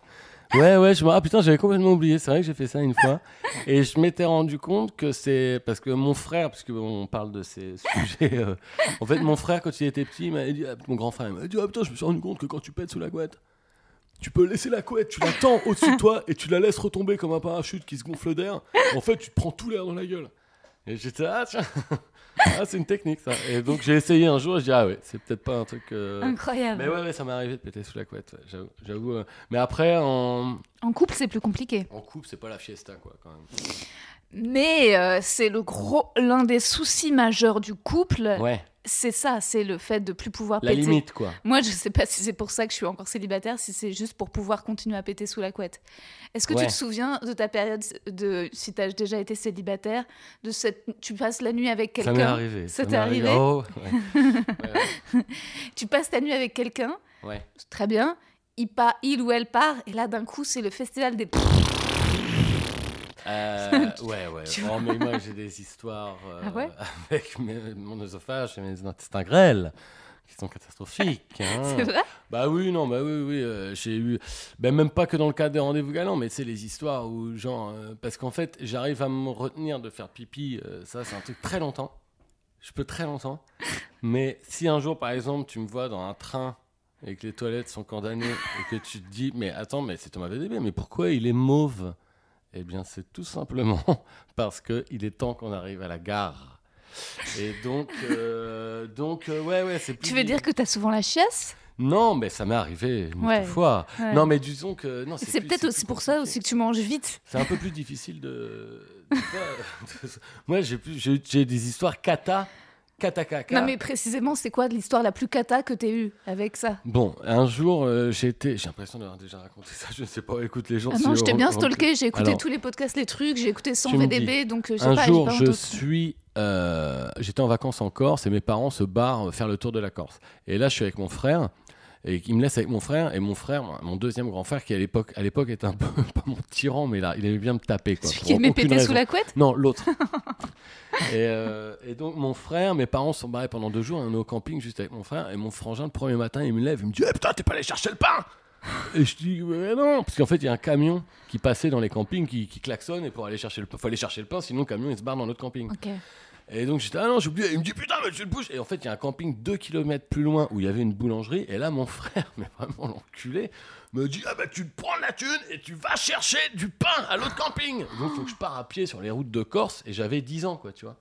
Ouais, ouais, je me... Ah putain, j'avais complètement oublié. C'est vrai que j'ai fait ça une fois. Et je m'étais rendu compte que c'est parce que mon frère, parce qu'on parle de ces sujets. euh, En fait, mon frère, quand il était petit, il m'avait dit, ah, mon grand frère, il m'a dit, ah putain, je me suis rendu compte que quand tu pètes sous la couette, tu peux laisser la couette, tu la tends au-dessus de toi et tu la laisses retomber comme un parachute qui se gonfle d'air. En fait, tu te prends tout l'air dans la gueule. Et j'étais, ah tiens, ah, c'est une technique ça. Et donc j'ai essayé un jour et je dis, ah ouais, c'est peut-être pas un truc. euh, Incroyable. Mais ouais, ouais, ça m'est arrivé de péter sous la couette, ouais, j'avoue, euh. Mais après, en, En couple, c'est plus compliqué. en couple, c'est pas la fiesta quoi, quand même. Mais euh, c'est le gros, l'un des soucis majeurs du couple. Ouais, C'est ça, c'est le fait de plus pouvoir la péter. limite quoi. Moi, je sais pas si c'est pour ça que je suis encore célibataire, si c'est juste pour pouvoir continuer à péter sous la couette. Est-ce que Ouais. tu te souviens de ta période de si tu as déjà été célibataire, de cette tu passes la nuit avec Ça m'est quelqu'un, arrivé. Ça m'est t'est arrivé? Oh, ouais. ouais, tu passes ta nuit avec quelqu'un, ouais. très bien, il part, il ou elle part et là d'un coup, c'est le festival des Euh, ouais, ouais. Oh, mais moi, j'ai des histoires euh, Ah ouais? avec mes- mon œsophage et mes intestins grêles qui sont catastrophiques. hein. C'est vrai? Bah oui, non, bah oui, oui. euh, j'ai eu. Ben, même pas que dans le cadre des rendez-vous galants, mais c'est les histoires où, genre. parce qu'en fait, j'arrive à me retenir de faire pipi. ça, c'est un truc très longtemps. Je peux très longtemps. Mais si un jour, par exemple, tu me vois dans un train et que les toilettes sont condamnées et que tu te dis, mais attends, mais c'est Thomas VDB, mais pourquoi il est mauve? Eh bien, c'est tout simplement parce qu'il est temps qu'on arrive à la gare. Et donc, euh, donc euh, ouais, ouais, c'est plus. Tu veux dire que tu as souvent la chiasse? Non, mais ça m'est arrivé une Ouais. fois. Ouais. Non, mais disons que. non, C'est peut-être aussi pour ça aussi que tu manges vite. C'est un peu plus difficile de. Moi, j'ai plus- j'ai j'ai des histoires kata. Non mais précisément, c'est quoi l'histoire la plus cata que t'aies eue avec ça? Bon, un jour, euh, j'ai été. J'ai l'impression d'avoir déjà raconté ça, je ne sais pas. Écoute, les gens. Ah non, je t'ai bien stalké, j'ai écouté Alors, tous les podcasts, les trucs, j'ai écouté 100 tu me VDB, donc euh, Un pas, jour, pas je suis. euh, J'étais en vacances en Corse et mes parents se barrent faire le tour de la Corse. Et là, je suis avec mon frère. Et il me laisse avec mon frère. Et mon frère, mon deuxième grand frère, qui à l'époque, à l'époque était un peu, pas mon tyran, mais là, il aimait bien me taper. Quoi, Celui qui aimait péter sous la couette Non, l'autre. et, euh, et donc, mon frère, mes parents sont barrés pendant deux jours. On est au camping juste avec mon frère. Et mon frangin, le premier matin, il me lève. Il me dit Eh putain, t'es pas allé chercher le pain Et je dis Mais non Parce qu'en fait, il y a un camion qui passait dans les campings qui, qui klaxonne. Et pour aller chercher le pain, faut aller chercher le pain, sinon le camion il se barre dans notre camping. Ok. Et donc j'étais, ah non, j'ai oublié. Il me dit, putain, mais tu le bouges. Et en fait, il y a un camping deux kilomètres plus loin où il y avait une boulangerie. Et là, mon frère, mais vraiment l'enculé, me dit, ah bah tu te prends la thune et tu vas chercher du pain à l'autre camping. Donc faut que je pars à pied sur les routes de Corse. Et j'avais 10 ans, quoi, tu vois.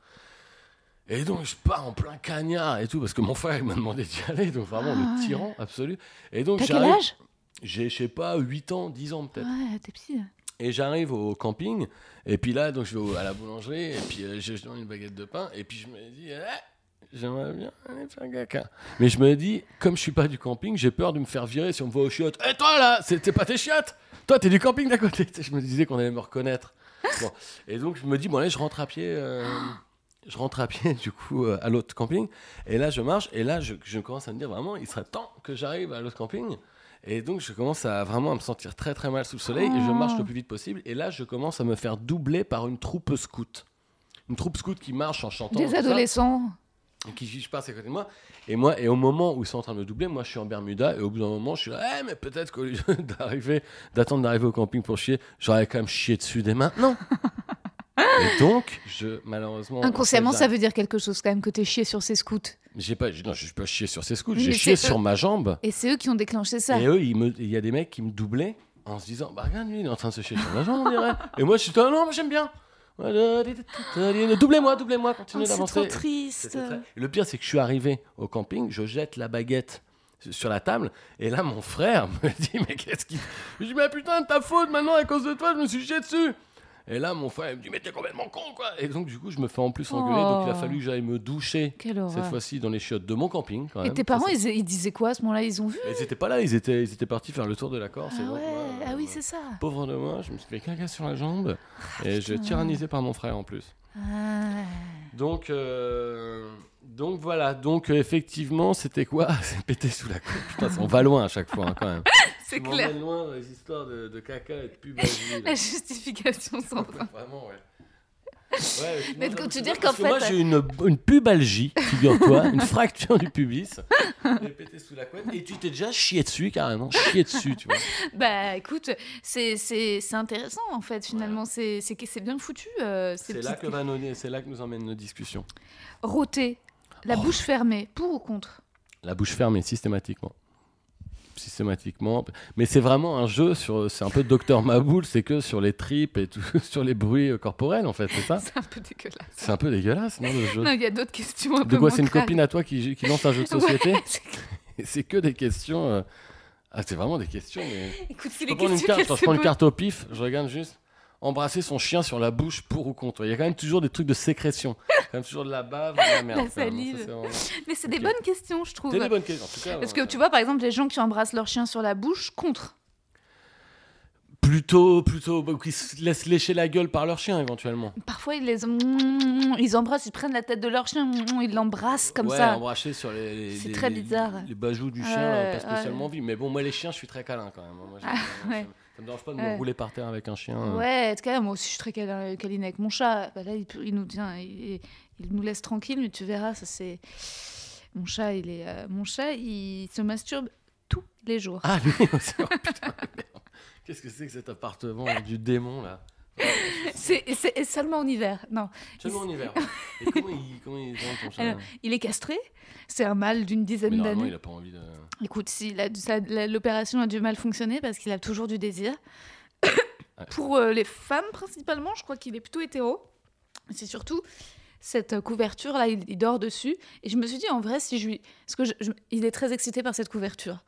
Et donc je pars en plein cagnard et tout, parce que mon frère, il m'a demandé d'y aller. Donc vraiment Ah le ouais. tyran absolu. Et donc T'as quel j'arrive- âge? J'ai, je sais pas, 8 ans, 10 ans peut-être. Ouais, t'es petit. Et j'arrive au camping, et puis là, donc je vais à la boulangerie, et puis euh, je demande une baguette de pain, et puis je me dis, Eh, j'aimerais bien aller faire caca. Mais je me dis, comme je suis pas du camping, j'ai peur de me faire virer si on me voit aux chiottes. Et toi là, t'es pas tes chiottes? Toi, t'es du camping d'à côté. Je me disais qu'on allait me reconnaître. Et donc je me dis, bon, allez, je rentre à pied. euh, je rentre à pied du coup euh, à l'autre camping et là je marche et là je, je commence à me dire vraiment il serait temps que j'arrive à l'autre camping et donc je commence à vraiment à me sentir très très mal sous le soleil et je marche le plus vite possible. Et là je commence à me faire doubler par une troupe scout. Une troupe scout qui marche en chantant Des ça, adolescents. qui je passe à côté de moi. Et moi et au moment où ils sont en train de me doubler moi je suis en Bermuda et au bout d'un moment je suis là Eh, mais peut-être qu'au lieu d'arriver d'attendre d'arriver au camping pour chier j'aurais quand même chié dessus dès maintenant et donc je malheureusement Inconsciemment, ça ça veut dire quelque chose quand même que t'es chié sur ces scouts. J'ai pas non je suis pas chié sur ces scouts j'ai chié c'est sur ma jambe Et c'est eux qui ont déclenché ça. et eux il y a des mecs qui me doublaient en se disant bah regarde lui il est en train de se chier sur ma jambe on dirait et moi je suis non mais j'aime bien doublez-moi doublez-moi Oh, continuez c'est d'avancer trop triste. Le pire, c'est que je suis arrivé au camping, je jette la baguette sur la table, et là, mon frère me dit Mais qu'est-ce qu'il. Je dis Mais putain, de ta faute, maintenant, à cause de toi, je me suis jeté dessus Et là, mon frère il me dit, mais t'es complètement con, quoi. Et donc, du coup, je me fais en plus engueuler. Donc, il a Oh. fallu que j'aille me doucher cette fois-ci dans les chiottes de mon camping. Quand Et même. tes Ça, parents, ils, ils disaient quoi à ce moment-là? Ils ont vu? Ils étaient pas là, ils étaient, ils étaient partis faire le tour de la Corse. et Ah donc, ouais, moi, ah oui, euh, c'est ça. Pauvre de moi, je me suis fait caca sur la jambe et je tyrannisé par mon frère en plus. Ah. Donc, euh, donc voilà, donc euh, effectivement, c'était quoi? C'est pété sous la coupe. Putain, on va loin à chaque fois hein, quand même. C'est On clair. m'emmène loin dans les histoires de, de caca et de pub. La justification sans fin. Vraiment, ouais. Ouais, Mais tu dis parce qu'en que Moi, fait- j'ai une, une pubalgie, figure-toi, une fracture du pubis. Pété sous la couette. Et tu t'es déjà chié dessus, carrément. Chié dessus, tu vois. Bah écoute, c'est intéressant en fait finalement, c'est c'est bien foutu. euh, ces C'est là que va c'est là que nous emmènent nos discussions. Rôter, la Oh. bouche fermée, pour ou contre? La bouche fermée, systématiquement. Systématiquement. Mais c'est vraiment un jeu sur. C'est un peu Docteur Maboul, c'est que sur les tripes et tout, sur les bruits corporels, en fait, c'est ça? C'est un peu dégueulasse. C'est un peu dégueulasse, non, le jeu? Non, il y a d'autres questions un De peu quoi C'est une copine à toi qui, qui lance un jeu de société? Ouais, c'est- que des questions. euh, Ah, c'est vraiment des questions, mais. Écoute, si Je les une questions carte, je prends une carte au pif, je regarde juste. Embrasser son chien sur la bouche pour ou contre. Il y a quand même toujours des trucs de sécrétion. Quand même toujours de la bave, de la merde. La salive. Ça, c'est vraiment- Mais c'est des bonnes questions, je trouve. C'est des bonnes questions. En tout cas, Parce ouais, que tu vois, par exemple, les gens qui embrassent leur chien sur la bouche, contre. Plutôt, plutôt, qui se laissent lécher la gueule par leur chien éventuellement. Parfois, ils les ils embrassent, ils prennent la tête de leur chien, ils l'embrassent comme ouais, ça. embrasser sur les, les- C'est les- très les- bizarre. Les bajoux du Ouais, chien, euh, pas ouais. spécialement envie. Mais bon, moi les chiens, je suis très câlin quand même. Moi, Ah, ouais. Ça, me dérange pas de Ouais. me rouler par terre avec un chien. euh. Ouais, en tout cas, moi aussi, je suis très câlin- câline avec mon chat. Bah là, il, nous tient, il, il nous laisse tranquille, mais tu verras, ça c'est. Mon chat, il est, euh, mon chat, il se masturbe tous les jours. Ah lui aussi, oh. Qu'est-ce que c'est que cet appartement du démon là? C'est seulement en hiver. Non, Seulement en hiver. Et comment il, comment il ton chat Alors, il est castré. C'est un mâle d'une dizaine d'années. il a pas envie de. Écoute, si l'opération a du mal fonctionner parce qu'il a toujours du désir. Pour euh, les femmes principalement, je crois qu'il est plutôt hétéro. C'est surtout cette euh, couverture là, il, il dort dessus. Et je me suis dit en vrai, si je lui, parce que je- je- il est très excité par cette couverture.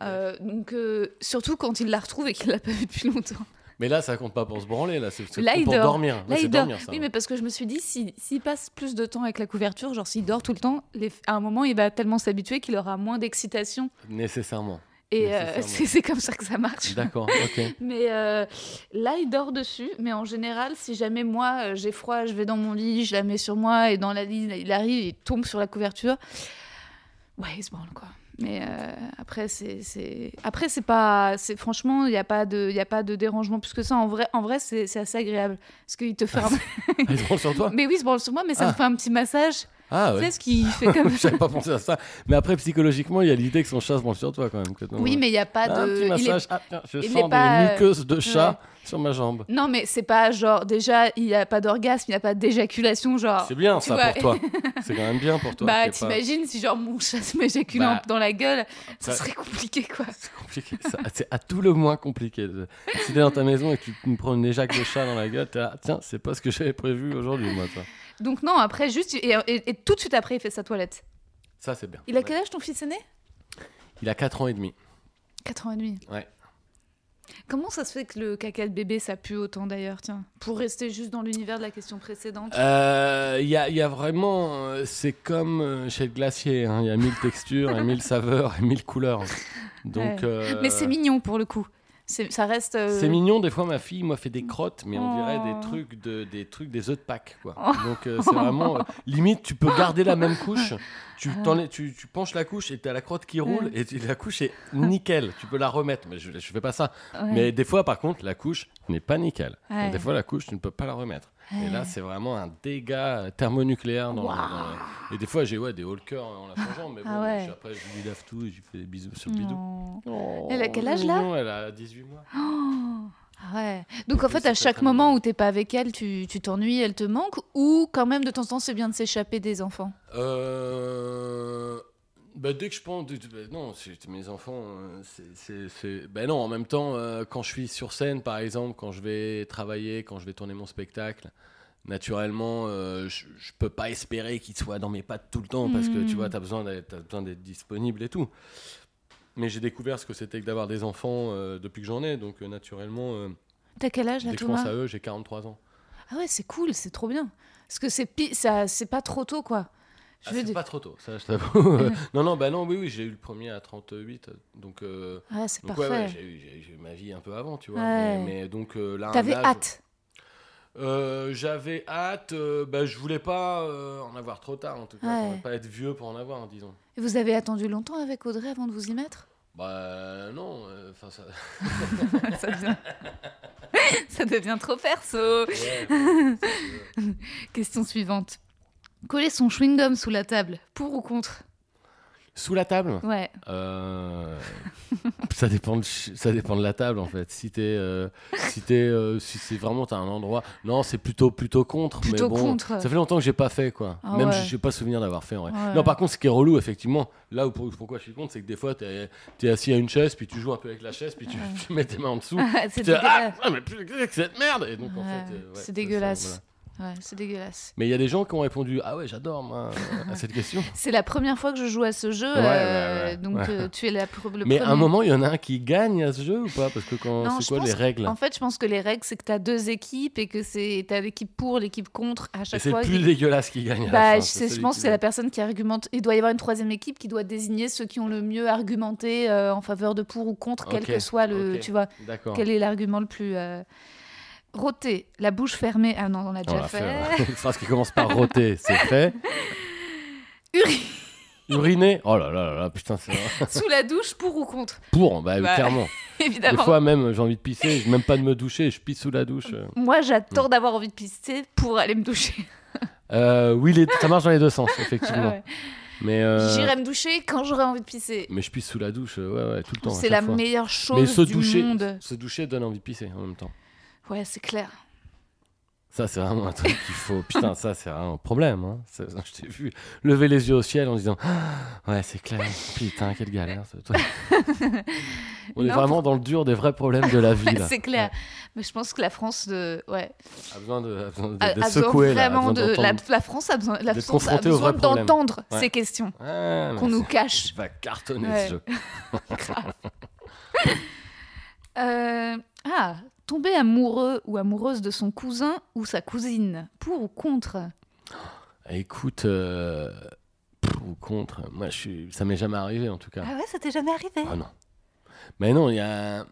Euh, donc euh, surtout quand il la retrouve et qu'il l'a pas vue depuis longtemps. Mais là, ça compte pas pour se branler, là, c'est Là, il pour dort. dormir. Là, il dort. dormir, ça. Oui, mais parce que je me suis dit, si- s'il passe plus de temps avec la couverture, genre s'il dort tout le temps, les- à un moment, il va tellement s'habituer qu'il aura moins d'excitation. Nécessairement. Et euh, c'est comme ça que ça marche. D'accord, ok. Mais euh, là, il dort dessus. Mais en général, si jamais moi, euh, j'ai froid, je vais dans mon lit, je la mets sur moi, et dans la lit, il arrive, il tombe sur la couverture. Ouais, il se branle, quoi. Mais euh, après, c'est, c'est... après, c'est pas, c'est franchement, il n'y a pas de, il a pas de dérangement plus que ça. En vrai, en vrai, c'est, c'est assez agréable parce qu'il te fait. un- Ah, il se branle sur toi? Mais oui, il se branle sur moi, mais ça Ah. me fait un petit massage. Ah Tu sais ouais. ce qu'il fait comme ça. J'avais pas pensé à ça. Mais après, psychologiquement, il y a l'idée que son chat se branle sur toi quand même. que Oui, ouais. mais il n'y a pas Ah, un de. petit il est- massage. Ah, tiens, je il sens est des pas, muqueuses de chat sur ma jambe. Non, mais c'est pas genre déjà il n'y a pas d'orgasme, il n'y a pas d'éjaculation, genre. C'est bien ça vois. pour toi. C'est quand même bien pour toi. Bah, pas- t'imagines si genre mon chat se m'éjacule Bah, dans la gueule, ça ça- serait compliqué quoi. C'est compliqué. C'est à tout le moins compliqué. Si t'es dans ta maison et que tu me prends une éjac de chat dans la gueule, là, tiens, c'est pas ce que j'avais prévu aujourd'hui, moi, toi. Donc non, après juste et, et- et tout de suite après il fait sa toilette. Ça, c'est bien. Il a Ouais. quel âge ton fils aîné? Il a 4 ans et demi. 4 ans et demi. Ouais. Comment ça se fait que le caca de bébé ça pue autant d'ailleurs Tiens, pour rester juste dans l'univers de la question précédente? Euh, Il y, a, y a vraiment. euh, C'est comme euh, chez le glacier. hein. Il y a mille textures, et mille saveurs et mille couleurs. Donc. Ouais. euh, Mais c'est mignon pour le coup. C'est, ça reste. euh, C'est mignon, des fois ma fille moi fait des crottes, mais on dirait Oh. des trucs de des trucs des œufs de Pâques quoi. Donc euh, c'est vraiment euh, limite tu peux garder la même couche, tu, t'enlèves- tu, tu penches la couche et t'as la crotte qui roule et tu- la couche est nickel, tu peux la remettre, mais je, je fais pas ça. Ouais. Mais des fois par contre la couche n'est pas nickel. Ouais. Des fois la couche tu ne peux pas la remettre. Et là c'est vraiment un dégât thermonucléaire dans, dans le- Et des fois j'ai ouais des cœur en la changeant, mais bon, Ah ouais. je- après je lui lave tout et je lui fais des bisous sur le bidou. Non. Oh, Elle a quel âge, là? mignon, Elle a 18 mois. Oh, ah ouais. Donc en fait, à chaque moment où t'es pas avec elle, tu tu t'ennuies, elle te manque, ou quand même de temps en temps c'est bien de s'échapper des enfants? Euh... Bah, dès que je pense. bah, non, c'est- mes enfants. euh, c'est- Ben non, en même temps, euh, quand je suis sur scène, par exemple, quand je vais travailler, quand je vais tourner mon spectacle, naturellement, euh, je, je peux pas espérer qu'ils soient dans mes pattes tout le temps parce que tu vois, tu as besoin d'être t'as besoin d'être disponible et tout. Mais j'ai découvert ce que c'était que d'avoir des enfants euh, depuis que j'en ai, donc euh, naturellement. T'as quel âge là, Dès que je pense à eux, j'ai 43 ans. Ah ouais, c'est cool, c'est trop bien. Parce que c'est ça, c'est pas trop tôt, quoi. Je Ah, c'est pas trop tôt, ça je t'avoue. non, non, bah non, oui, oui, j'ai eu le premier à 38. Donc, euh, Ouais, c'est donc parfait. ouais, ouais, j'ai eu, ma vie un peu avant, tu vois. Ouais. Mais, mais donc euh, là, un T'avais âge- hâte. Euh, J'avais hâte, euh, bah, je voulais pas euh, en avoir trop tard en tout cas. Je pas être vieux pour en avoir, disons. Et vous avez attendu longtemps avec Audrey avant de vous y mettre? Bah non, euh, enfin ça. ça, devient... ça devient trop perso. bah, Question suivante. Coller son chewing-gum sous la table, pour ou contre? Sous la table? Ouais. Euh, ça dépend de ch- ça dépend de la table en fait si t'es euh, si t'es euh, si c'est vraiment t'as un endroit non c'est plutôt plutôt contre Plutôt mais bon contre. ça fait longtemps que j'ai pas fait quoi Ah même ouais. j'ai pas souvenir d'avoir fait en vrai Ouais. non par contre ce qui est relou effectivement là où pour- pourquoi je suis contre c'est que des fois t'es es assis à une chaise puis tu joues un peu avec la chaise puis tu, tu mets tes mains en dessous c'est dégueulasse. ah, mais que cette merde et donc en Ouais, fait ouais, c'est dégueulasse. ça, voilà. Ouais, c'est dégueulasse. mais il y a des gens qui ont répondu ah ouais j'adore moi à cette question C'est la première fois que je joue à ce jeu, Ouais, euh, ouais, donc euh, tu es la, pr- le mais premier. à un moment il y en a un qui gagne à ce jeu ou pas? Parce que quand c'est quoi les règles? En fait, je pense que les règles, c'est que tu as deux équipes et que c'est t'as l'équipe pour, l'équipe contre à Et chaque c'est le fois. plus il- dégueulasse qui gagne. à la Bah, fin, je, c'est pense que c'est la personne qui argumente. Il doit y avoir une troisième équipe qui doit désigner ceux qui ont le mieux argumenté euh, en faveur de pour ou contre, quel que soit le. ok. Tu vois, D'accord. quel est l'argument le plus. Roter, la bouche fermée. Ah non, on l'a On déjà l'a fait. fait. ouais. Une phrase qui commence par roter, c'est fait. Uri- Uriner, oh là là là là, putain, c'est. Sous la douche, pour ou contre pour, bah, Bah, clairement. Des Évidemment. fois même, j'ai envie de pisser, même pas de me doucher, je pisse sous la douche. euh. Moi, Mm. j'attends d'avoir envie de pisser pour aller me doucher. Euh, oui, les- ça marche dans les deux sens, effectivement. Ouais. Mais, euh, J'irai me doucher quand j'aurai envie de pisser. mais je pisse sous la douche, ouais, ouais, tout le temps. C'est la fois. meilleure Mais chose se du doucher, monde. se doucher donne envie de pisser en même temps. Ouais, c'est clair. Ça, c'est vraiment un truc qu'il faut. Putain, ça, c'est vraiment un problème. Hein. Je t'ai vu lever les yeux au ciel en disant Ah, Ouais, c'est clair. Putain, quelle galère. ce truc. On est vraiment dans le dur des vrais problèmes de la vie. c'est clair. Mais je pense que la France, de... ouais, A besoin de, a besoin de, a, de a secouer. besoin là, a vraiment besoin de. La, France a besoin, la France a besoin d'entendre Ouais. ces questions Ah, qu'on nous cache. va cartonner ce jeu. Euh, Ah, tomber amoureux ou amoureuse de son cousin ou sa cousine, pour ou contre? Écoute, euh, pour ou contre, moi, je suis, ça m'est jamais arrivé en tout cas. Ah ouais, ça t'est jamais arrivé? Ah non. Mais non, il y a.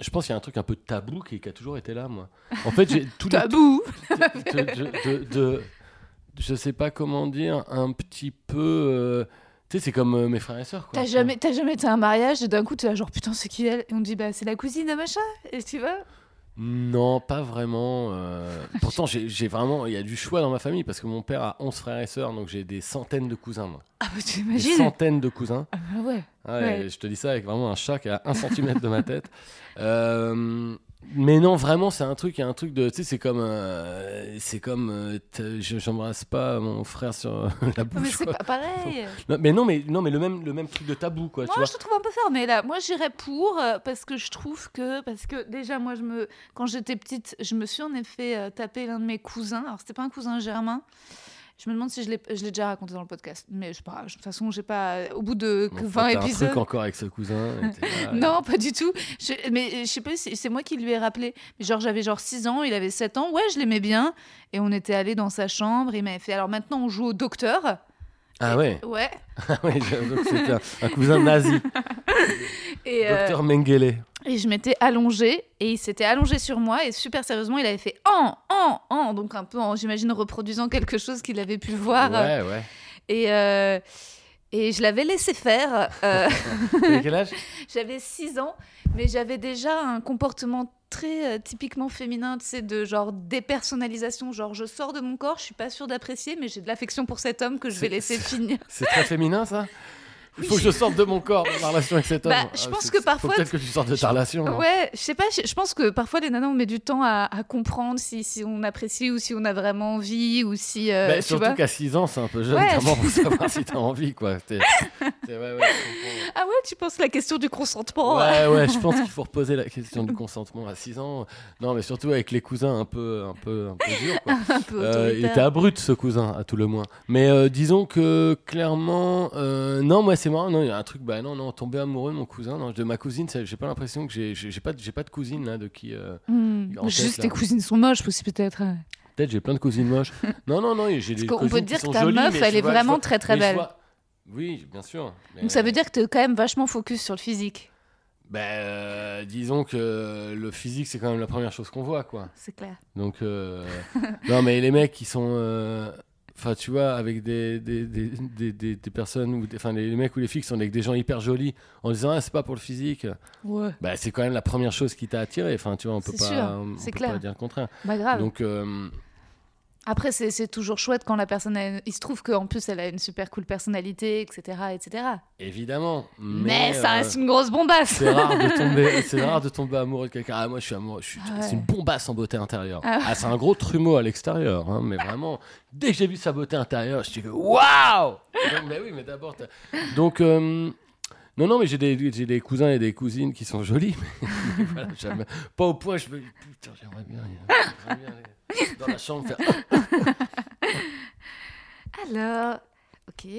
Je pense qu'il y a un truc un peu tabou qui, qui a toujours été là, moi. En fait, j'ai les Tabou de, de, de- de- je sais pas comment dire, un petit peu. euh, tu sais, c'est comme euh, mes frères et sœurs, quoi. T'as jamais, t'as jamais été à un mariage et d'un coup t'es là genre putain c'est qui elle? Et on te dit bah c'est la cousine de machin Et tu vois? Non, pas vraiment. euh, Pourtant, j'ai vraiment. Il y a du choix dans ma famille parce que mon père a 11 frères et sœurs, donc j'ai des centaines de cousins, moi. Ah bah Des t'imagines centaines de cousins. Ah bah ouais Ouais, Ouais. Je te dis ça avec vraiment un chat qui a un centimètre de ma tête. Euh, mais non, vraiment, c'est un truc, un truc de, tu sais, c'est comme, euh, c'est comme, euh, j'embrasse pas mon frère sur la Non, mais bouche. c'est pas pareil Non, mais non, mais non, mais le même, le même truc de tabou, quoi. tu Moi, vois. je te trouve un peu fermée là. Moi, j'irais pour euh, parce que je trouve que parce que déjà moi, je me quand j'étais petite, je me suis en effet euh, tapé l'un de mes cousins. Alors c'était pas un cousin germain. Je me demande si je l'ai déjà raconté dans le podcast, mais je sais pas. De toute façon, j'ai pas au bout de que Bon, 20 t'as un épisodes. truc encore avec ce cousin. là, Non, pas du tout. Je- mais je sais pas, c'est moi qui lui ai rappelé. Mais genre, j'avais genre 6 ans, il avait 7 ans. Ouais, je l'aimais bien. Et on était allé dans sa chambre. Il m'avait fait Alors maintenant, on joue au docteur. Ah ouais, Ouais. ah ouais, donc c'était un, un cousin nazi, Et, euh, docteur Mengele. Et je m'étais allongée et il s'était allongé sur moi et super sérieusement il avait fait en en en donc un peu en j'imagine reproduisant quelque chose qu'il avait pu voir. Ouais, ouais. et euh, et je l'avais laissé faire euh, quel âge? J'avais 6 ans mais j'avais déjà un comportement très euh, typiquement féminin tu sais de genre dépersonnalisation genre je sors de mon corps je suis pas sûre d'apprécier mais j'ai de l'affection pour cet homme que je vais laisser finir. C'est très féminin, ça? Il faut que je sorte de mon corps ma relation avec cet homme. Bah, je Ah, pense que parfois- peut-être que tu sortes de ta relation. non Ouais, je sais pas, je, je pense que parfois les nanas on met du temps à, à comprendre si, si on apprécie ou si on a vraiment envie ou si. euh, Bah, tu surtout qu'à 6 ans, c'est un peu jeune Ouais. vraiment pour savoir si t'as envie, quoi. Ouais, ouais, je. Ah ouais, tu penses la question du consentement Ouais, ouais, je pense qu'il faut reposer la question du consentement à 6 ans. Non, mais surtout avec les cousins un peu, un peu, un peu durs, quoi. un peu Euh, il était abrupt ce cousin, à tout le moins. Mais euh, disons que clairement, non, moi c'est c'est marrant. Non, il y a un truc. Bah non, non, tomber amoureux de mon cousin, non, de ma cousine. J'ai pas l'impression que j'ai, pas, j'ai pas de cousine là de qui. euh, Hmm. En tête, Juste là. tes cousines sont moches aussi peut-être. Peut-être j'ai plein de cousines moches. non, non, non. J'ai des qu'on peut cousines dire qui que ta jolies, meuf, elle est vois- vraiment vois- très, très belle. vois- Oui, bien sûr. mais- Donc ça veut dire que t'es quand même vachement focus sur le physique. Ben, euh, disons que le physique, c'est quand même la première chose qu'on voit, quoi. C'est clair. Donc, euh, non, mais les mecs qui sont. Enfin, tu vois, avec des, des, des, des, personnes, ou enfin, les mecs ou les filles qui sont avec des gens hyper jolis, en disant, ah, c'est pas pour le physique, Ouais. bah, c'est quand même la première chose qui t'a attiré. Enfin, tu vois, on peut pas, sûr, on c'est peut clair. pas dire le contraire. Bah grave. Donc, euh, Après, c'est toujours chouette quand la personne. a Il se trouve qu'en plus, elle a une super cool personnalité, etc. etc. évidemment. Mais, Mais, ça euh, reste une grosse bombasse. C'est rare de tomber, c'est rare de tomber amoureux de quelqu'un. Ah moi je suis amoureux, je suis, Ah ouais. c'est une bombasse en beauté intérieure. Ah ouais. Ah, c'est un gros trumeau à l'extérieur, hein, mais vraiment dès que j'ai vu sa beauté intérieure, je suis waouh. Donc, Mais oui, mais d'abord donc euh, non non mais j'ai des des cousins et des cousines qui sont jolis, mais, mais voilà, jamais- pas au point je me putain j'aimerais bien, bien aller dans la chambre faire. Alors, ok.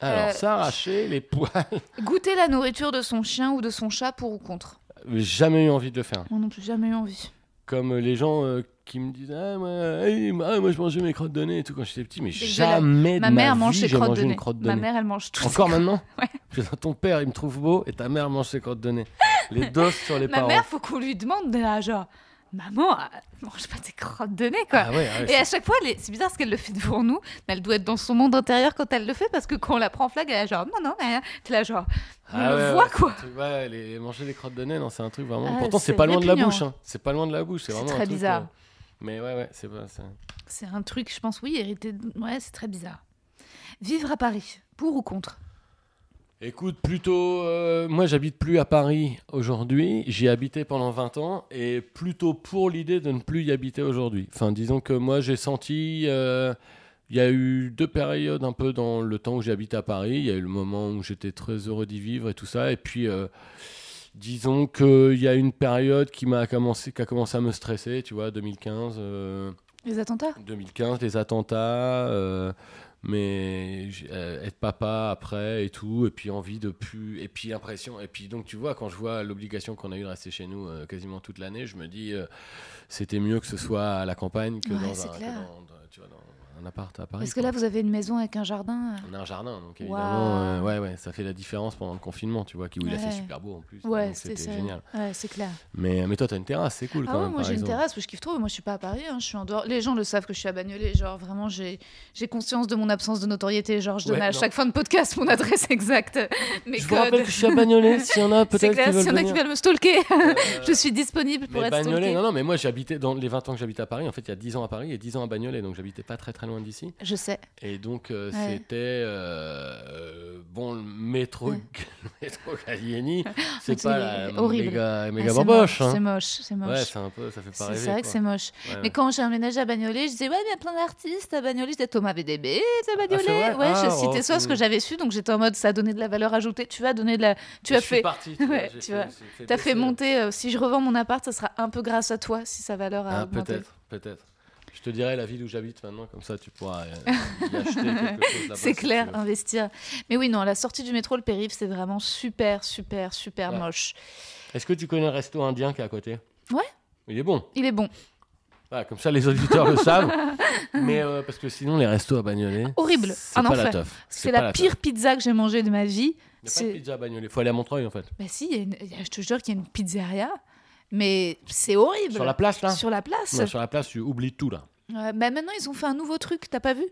Alors Euh, s'arracher les poils, Goûter la nourriture de son chien ou de son chat pour ou contre? Jamais eu envie de le faire. Moi non plus, jamais eu envie. comme les gens euh, qui me disent ah moi, hey, moi, je mangeais mes crottes de nez et tout quand j'étais petit mais jamais de Ma mère mange vie ses crottes de nez. une crotte de Ma nez mère, elle mange tout. encore maintenant Ouais. Ton père il me trouve beau et ta mère mange ses crottes de nez les doses sur les Ma parents mère, faut qu'on lui demande, genre, maman, elle mange pas tes crottes de nez, quoi. ah ouais, ouais, Et à chaque fois, c'est bizarre parce qu'elle le fait devant nous, mais elle doit être dans son monde intérieur quand elle le fait parce que quand on la prend en flag, elle est genre non, non, mais t'es là, genre, on Ah le ouais, voit quoi. un ouais, les- manger les crottes de nez non c'est un truc vraiment Ah, pourtant c'est c'est pas loin de la bouche hein. c'est pas loin de la bouche c'est vraiment un très truc, bizarre. euh, mais ouais ouais c'est pas ça C'est un truc, je pense, oui, hérité. Ouais, c'est très bizarre. Vivre à Paris, pour ou contre? Écoute, plutôt, euh, moi j'habite plus à Paris aujourd'hui, j'y ai habité pendant 20 ans et plutôt pour l'idée de ne plus y habiter aujourd'hui. Enfin, disons que moi j'ai senti, euh, il y a eu deux périodes un peu dans le temps où j'ai habité à Paris, il y a eu le moment où j'étais très heureux d'y vivre et tout ça, et puis euh, disons qu'il y a une période qui m'a commencé, qui a commencé à me stresser, tu vois, 2015. euh, Les attentats? 2015, les attentats, mais euh, être papa après et tout, et puis envie de plus, et puis l'impression, et puis donc tu vois, quand je vois l'obligation qu'on a eu de rester chez nous euh, quasiment toute l'année, je me dis, euh, c'était mieux que ce soit à la campagne que, Ouais, dans, un, que clair. dans- dans- tu vois, dans un appart à Paris. Parce que quoi. là, vous avez une maison avec un jardin. On a un jardin, donc évidemment, euh, ouais, ouais, ça fait la différence pendant le confinement, tu vois, qui, où il a fait Ouais. super beau en plus, Ouais, c'était génial. Ouais, c'est clair. Mais, mais toi, t'as une terrasse, c'est cool Ah quand ouais, même. moi j'ai une terrasse, que je kiffe trop. Moi je suis pas à Paris, hein, je suis en dehors. Les gens le savent que je suis à Bagnolet. Genre vraiment, j'ai j'ai conscience de mon absence de notoriété. Genre je donne Ouais, à non. chaque fin de podcast mon adresse exacte. Mes Je vous rappelle que je suis à Bagnolet, s'il y en a C'est peut-être qui veulent s'il y en a qui veulent me stalker, Euh, je suis disponible pour Mais être Bagnolet, non, non, mais moi j'habitais dans les 20 ans que j'habite à Paris. En fait, il y a 10 ans à Paris et 10 ans à Bagnolet, donc j'habitais pas très très loin d'ici. Je sais. Et donc euh, Ouais. c'était euh, bon le métro, Ouais. le métro Gallieni, c'est C'est pas la horrible. méga, Ah, méga c'est bamboche. moche, hein. C'est moche, c'est moche. Ouais, c'est un peu, ça fait pas c'est rêver. c'est vrai que c'est moche. Ouais, Mais ouais. quand j'ai emménagé à Bagnolet, je disais ouais, mais il y a plein d'artistes à Bagnolet. Je disais Thomas VDB, c'est à Bagnolet. ouais, Ah, je citais oh, ça parce que j'avais su, donc j'étais en mode ça a donné de la valeur ajoutée. Tu as donné de la, tu Et as je suis fait, tu Ouais, tu fait- monter. euh, si je revends mon appart, ça sera un peu grâce à toi si sa valeur a Ah, augmenté. peut-être, peut-être. Je te dirai la ville où j'habite maintenant, comme ça tu pourras euh, y acheter quelque chose. C'est clair, investir. Mais oui, non, la sortie du métro, le périph', c'est vraiment super, super, super Ouais. moche. Est-ce que tu connais un resto indien qui est à côté? Ouais. Il est bon. Il est bon. Voilà, comme ça les auditeurs le savent. Mais euh, parce que sinon les restos à Bagnolet, Horrible, c'est un pas la teuf. C'est pas la pire pizza que j'ai mangée de ma vie. Il n'y a pas de pizza à Bagnolet. Faut aller à Montreuil en fait. Bah si, il y a une- il y a- je te jure qu'il y a une pizzeria, mais c'est horrible. Sur la place là Sur la place. Ouais, Sur la place, tu oublies tout là. Ouais, bah maintenant, ils ont fait un nouveau truc, t'as pas vu?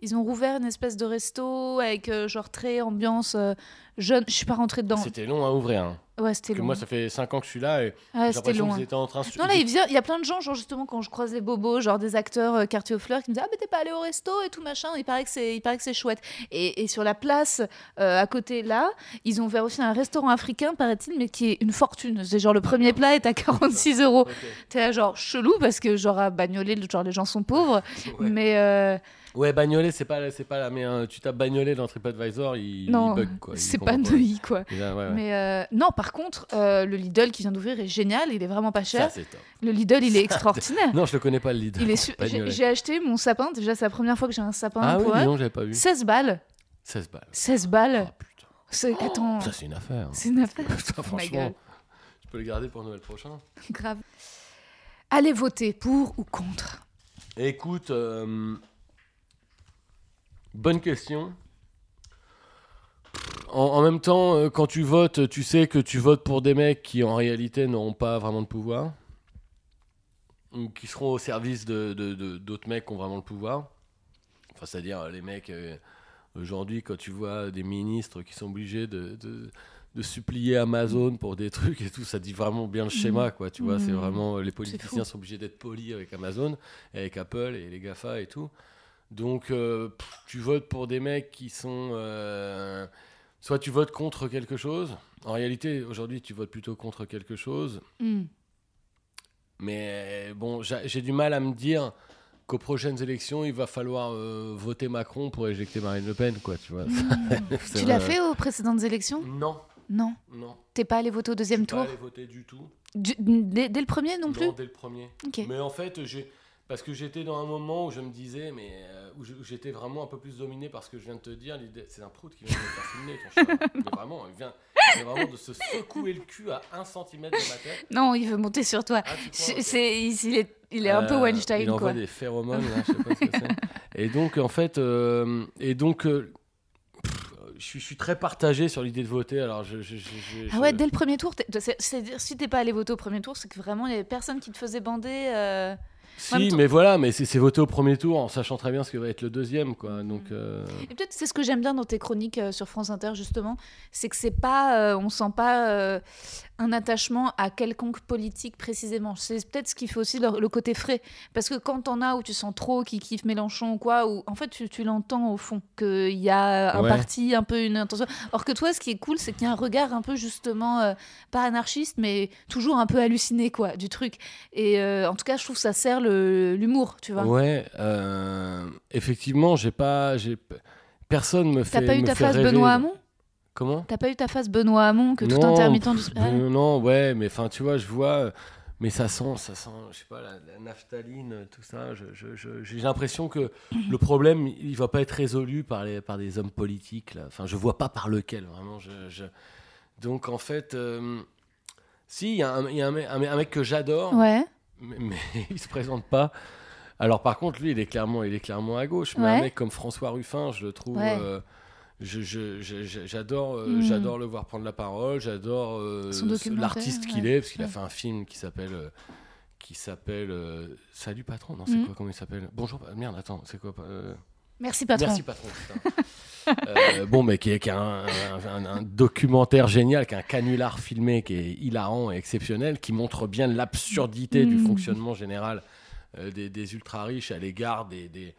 Ils ont rouvert une espèce de resto avec euh, genre très ambiance euh, jeune. Je suis pas rentrée dedans. C'était long à ouvrir. hein. Ouais, c'était long. moi, ça fait 5 ans que je suis là et Ouais, j'ai c'était l'impression qu'ils étaient en train de. Non, là, il, vient, il y a plein de gens, genre justement, quand je croise les bobos, genre des acteurs euh, quartier aux fleurs, qui me disent Ah, mais t'es pas allé au resto et tout machin, il paraît que c'est, chouette. Et, et sur la place euh, à côté, là, ils ont ouvert aussi un restaurant africain, paraît-il, mais qui est une fortune. C'est genre le premier plat est à 46 euros. Ok. T'es genre chelou, parce que genre à Bagnolet, genre les gens sont pauvres, Ouais. mais euh, Ouais, Bagnolet, c'est pas, c'est pas la. Mais tu tapes Bagnolet dans TripAdvisor, il, non, il bug quoi. c'est pas Neuilly, quoi. Et là, ouais, ouais. Mais euh, non, par contre, euh, le Lidl qui vient d'ouvrir est génial, il est vraiment pas Ça, cher. c'est top. Le Lidl, il est extraordinaire. Non, je le connais pas le leader. Il est J'ai acheté mon sapin, déjà c'est la première fois que j'ai un sapin Ah pour donc, j'avais pas vu. 16 balles. 16 balles. 16 balles. Oh, putain. C'est- Attends, Ça, c'est une affaire. c'est une affaire. Ça, Oh my franchement, je peux le garder pour Noël prochain. Grave. Allez voter pour ou contre? Écoute, euh, bonne question. En, en même temps, euh, quand tu votes, tu sais que tu votes pour des mecs qui en réalité n'auront pas vraiment de pouvoir, ou qui seront au service de de- de- d'autres mecs qui ont vraiment le pouvoir. Enfin, c'est-à-dire euh, les mecs, euh, aujourd'hui, quand tu vois des ministres qui sont obligés de, de- supplier Amazon pour des trucs et tout, ça dit vraiment bien le schéma, quoi. Tu vois, c'est Mhm. vraiment, les politiciens sont obligés d'être polis avec Amazon, et avec Apple et les GAFA et tout. Donc, euh, pff, tu votes pour des mecs qui sont. euh, soit tu votes contre quelque chose. En réalité, aujourd'hui, tu votes plutôt contre quelque chose. Hmm. Mais bon, j'a- j'ai du mal à me dire qu'aux prochaines élections, il va falloir euh, voter Macron pour éjecter Marine Le Pen, quoi, tu vois. C'est Tu l'as fait aux précédentes élections? Non, Non. non. T'es pas allé voter au deuxième tour pas allé voter du tout. Du- dès, dès le premier non plus? dès le premier. Mais en fait, j'ai parce que j'étais dans un moment où je me disais, mais euh, où j'étais vraiment un peu plus dominé par ce que je viens de te dire. C'est un prout qui vient de me faire filmer, ton chat. Vraiment, il vient, il vient vraiment de se secouer le cul à un centimètre de ma tête. Non, il veut monter sur toi. Ah, C'est, il, est, il est un peu Euh, Weinstein, Il envoie quoi. des phéromones, là, je sais pas ce que c'est. Et donc, en fait, euh, et donc, euh, je suis, je suis très partagé sur l'idée de voter. Alors, je, je- Ah ouais, dès le premier tour, t'es- c'est- c'est-à-dire si t'es pas allé voter au premier tour, c'est que vraiment il y avait personne qui te faisait bander. euh, Si, temps- mais voilà, mais c'est c'est voter au premier tour en sachant très bien ce que va être le deuxième, quoi. Donc, euh, Et peut-être c'est ce que j'aime bien dans tes chroniques euh, sur France Inter justement, c'est que c'est pas, euh, on sent pas euh, un attachement à quelconque politique précisément. C'est peut-être ce qui fait aussi le, le côté frais, parce que quand t'en as où tu sens trop qui kiffe Mélenchon ou quoi, ou en fait tu, tu l'entends au fond qu'il y a un Ouais. parti, un peu une intention. Or que toi, ce qui est cool, c'est qu'il y a un regard un peu justement euh, pas anarchiste, mais toujours un peu halluciné quoi du truc. Et euh, en tout cas, je trouve que ça sert l'humour, tu vois. ouais, euh, effectivement, j'ai pas, personne me fait. T'as pas eu ta rêver. Benoît Hamon? Comment T'as pas eu ta phase Benoît Hamon que tout Non, intermittent du Non, ouais, mais enfin, tu vois, je vois, euh, mais ça sent, ça sent, je sais pas, la, la naphtaline, euh, tout ça. J'ai l'impression que le problème, il va pas être résolu par les, par des hommes politiques. Là. Enfin, je vois pas par lequel, vraiment. Je, je- Donc, en fait, euh, si, il y a, un, il y a un mec- un que j'adore, Ouais. mais, mais il se présente pas. Alors par contre, lui, il est clairement, il est clairement à gauche. Mais Ouais. un mec comme François Ruffin, je le trouve. Ouais. euh, j'adore, euh, Mm. j'adore le voir prendre la parole. J'adore euh, l'artiste qu'il ouais. est, parce qu'il a fait un film qui s'appelle, euh, qui s'appelle euh, Salut patron. Non, c'est Mm. quoi Comment il s'appelle? Bonjour. Merde, attends, c'est quoi euh, Merci patron. Merci patron. Euh, bon, mais qui est, qui un, un- un documentaire génial, qui est un canular filmé, qui est hilarant et exceptionnel, qui montre bien l'absurdité du Mm. fonctionnement général des, des ultra riches à l'égard des, des,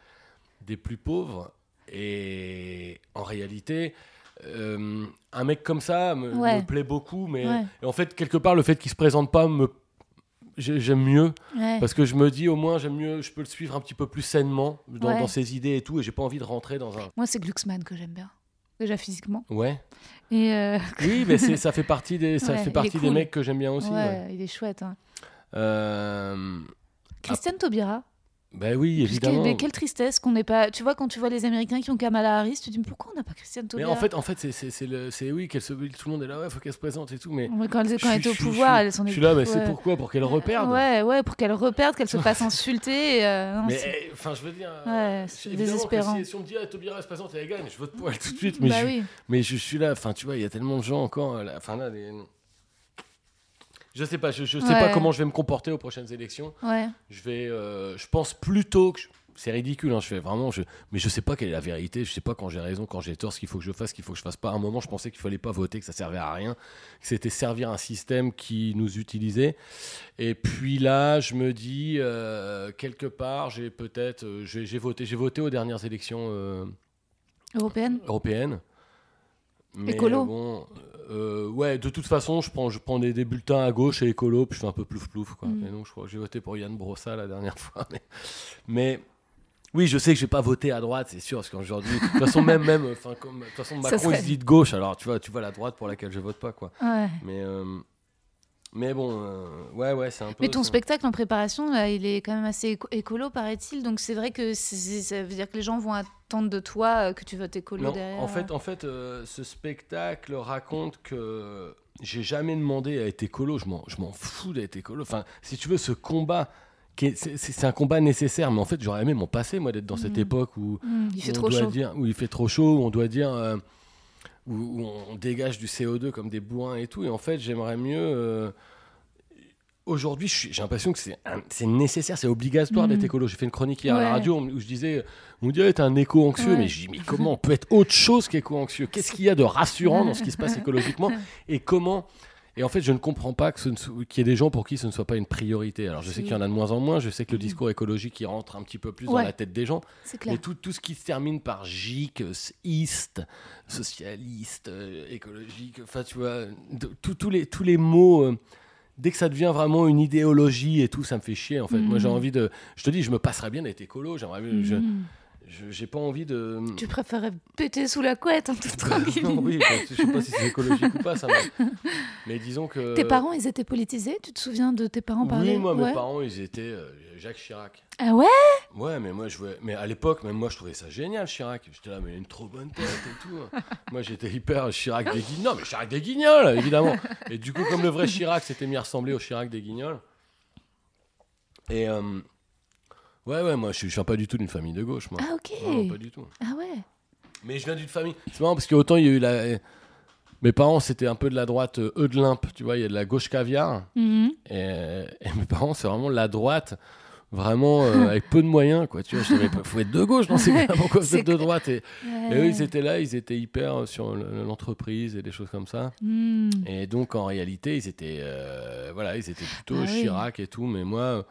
des plus pauvres. Et en réalité, euh, un mec comme ça me, Ouais. me plaît beaucoup, mais Ouais. en fait, quelque part, le fait qu'il se présente pas me j'ai- j'aime mieux Ouais. parce que je me dis au moins j'aime mieux je peux le suivre un petit peu plus sainement dans, Ouais. dans ses idées et tout et j'ai pas envie de rentrer dans un Moi, c'est Glucksmann que j'aime bien. Déjà physiquement. ouais Et euh, oui mais ça fait partie des ça Ouais, fait partie des mecs que j'aime bien aussi il est chouette. Hein. Euh, Christiane Taubira. Bah oui évidemment mais quelle tristesse qu'on n'ait pas. Tu vois, quand tu vois les Américains qui ont Kamala Harris, tu te dis mais pourquoi on n'a pas Christiane mais Taubira en fait en fait c'est le oui qu'elle se tout le monde est là ouais faut qu'elle se présente et tout mais Quand elle, quand je elle était au je pouvoir, je elle s'en je est. suis là mais c'est pourquoi pour qu'elle reperde Ouais, ouais, pour qu'elle reperde, qu'elle se fasse insulter. euh, non, mais eh, enfin je veux dire Ouais, euh, c'est désespérant. si, si on me dit ah, Taubira elle se présente et elle gagne je vote pour elle tout de suite mais bah je, oui. Mais je suis là, enfin tu vois, il y a tellement de gens encore. euh, là, Enfin là, les- je sais pas, je, je sais Ouais. pas comment je vais me comporter aux prochaines élections. Ouais. Je vais, euh, je pense plutôt que je- c'est ridicule. hein, je fais vraiment, je, mais je sais pas quelle est la vérité. Je sais pas quand j'ai raison, quand j'ai tort, ce qu'il faut que je fasse, ce qu'il faut que je fasse pas. À un moment, je pensais qu'il fallait pas voter, que ça servait à rien, que c'était servir un système qui nous utilisait. Et puis là, je me dis euh, quelque part, j'ai peut-être, euh, j'ai voté, j'ai voté aux dernières élections. euh, Européenne européenne. Mais Écolo. bon, euh, ouais, de toute façon, je prends, je prends des, des bulletins à gauche et écolo, puis je fais un peu plouf plouf. Quoi. Mm. Et donc, je crois que j'ai voté pour Yann Brossa la dernière fois. Mais, mais oui, je sais que je vais pas voter à droite, c'est sûr, parce qu'aujourd'hui, de toute façon, même, même, enfin, comme, de toute façon, Macron, il serait- se dit de gauche, alors tu vois, tu vois la droite pour laquelle je vote pas, quoi. Ouais. Mais, euh, mais bon, euh, ouais, ouais, c'est un peu. Mais ton ça. spectacle en préparation, là, il est quand même assez éco- écolo, paraît-il. Donc c'est vrai que ça veut dire que les gens vont à attendent de toi euh, que tu votes écolo Non, derrière. en fait, en fait euh, ce spectacle raconte que j'ai jamais demandé à être écolo. Je m'en, fous d'être écolo. Enfin, si tu veux, ce combat, c'est, un combat nécessaire. Mais en fait, j'aurais aimé m'en passer, moi, d'être dans cette Mhm. époque où, Hmm, il fait on trop doit chaud. dire, où il fait trop chaud, où on doit dire, euh, où, où on dégage du CO2 comme des bourrins et tout. Et en fait, j'aimerais mieux. euh, Aujourd'hui, j'ai l'impression que c'est nécessaire, c'est obligatoire Mhm. d'être écolo. J'ai fait une chronique hier à la radio où je disais, on me disait, t'es un éco-anxieux, Ouais. mais je dis, mais comment on peut être autre chose qu'éco-anxieux? Qu'est-ce qu'il y a de rassurant dans ce qui se passe écologiquement? Et comment Et en fait, je ne comprends pas ne qu'il y ait des gens pour qui ce ne soit pas une priorité. Alors, je sais qu'il y en a de moins en moins, je sais que le Mhm. discours écologique, il rentre un petit peu plus Ouais. dans la tête des gens. Clair. Mais tout, tout ce qui se termine par gic, iste, socialiste, euh, écologique, enfin tu vois, tous les, tous les mots, euh, dès que ça devient vraiment une idéologie et tout, ça me fait chier en fait. Moi j'ai Mhm. envie de. Je te dis, je me passerais bien d'être écolo, j'aimerais je- J'ai pas envie de. Tu préférais péter sous la couette en toute tranquille. non, oui, je sais pas si c'est écologique ou pas, ça. Mais, mais disons que. Tes parents, ils étaient politisés? Tu te souviens de tes parents parler? Oui, moi, mes parents, ils étaient euh, Jacques Chirac. Ah ouais? Ouais, mais moi, je voulais- mais à l'époque, même moi, je trouvais ça génial, Chirac. J'étais là, mais il a une trop bonne tête et tout. moi, j'étais hyper Chirac des Guignols. Non, mais Chirac des Guignols, évidemment. Et du coup, comme le vrai Chirac s'était mis à ressembler au Chirac des Guignols. Et euh, ouais, ouais, moi, je je suis pas du tout d'une famille de gauche, moi. Ah ok. Non, pas du tout. Ah ouais. Mais je viens d'une famille. C'est marrant parce qu'autant il y a eu la. Mes parents, c'était un peu de la droite euh, Eudelimp, tu vois, il y a de la gauche caviar. Mhm. Et, et mes parents, c'est vraiment la droite, vraiment euh, avec peu de moyens, quoi. Tu vois, je savais faut être de gauche, non, c'est pourquoi vous êtes de droite et, et eux, ils étaient là, ils étaient hyper euh, sur le- l'entreprise et des choses comme ça. Hmm. Et donc, en réalité, ils étaient, euh, voilà, ils étaient plutôt Ah oui. Chirac et tout. Mais moi,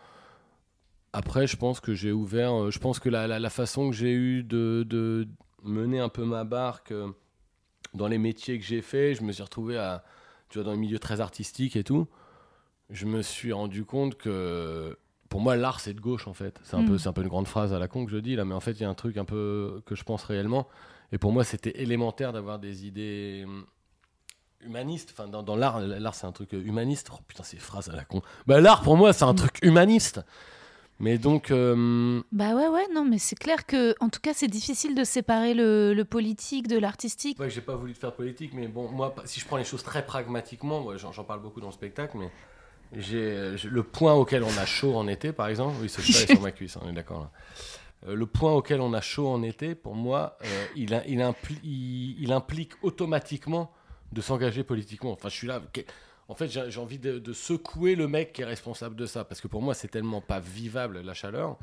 après, je pense que j'ai ouvert. euh, Je pense que la, la- la façon que j'ai eu de, de mener un peu ma barque euh, dans les métiers que j'ai fait, je me suis retrouvé à, tu vois, dans le milieu très artistique et tout. Je me suis rendu compte que pour moi, l'art, c'est de gauche en fait. C'est un, Mm. peu, c'est un peu une grande phrase à la con que je dis là, mais en fait, il y a un truc un peu que je pense réellement. Et pour moi, c'était élémentaire d'avoir des idées hum, humanistes. Enfin, dans, dans l'art, l'art, c'est un truc euh, humaniste. Oh putain, ces phrases à la con. Bah, l'art, pour moi, c'est un truc humaniste. Mais donc, euh, Bah ouais, ouais, non, mais c'est clair que, en tout cas, c'est difficile de séparer le, le politique de l'artistique. ouais, j'ai pas voulu faire de politique, mais bon, moi, si je prends les choses très pragmatiquement, moi, j'en, parle beaucoup dans le spectacle, mais j'ai, j'ai- le point auquel on a chaud en été, par exemple, oui, ce chat est sur ma cuisse, on est d'accord là. Euh, le point auquel on a chaud en été, pour moi, euh, il, a- il, impli- il- il implique automatiquement de s'engager politiquement. Enfin, je suis là. En fait, j'ai envie de, de secouer le mec qui est responsable de ça. Parce que pour moi, c'est tellement pas vivable la chaleur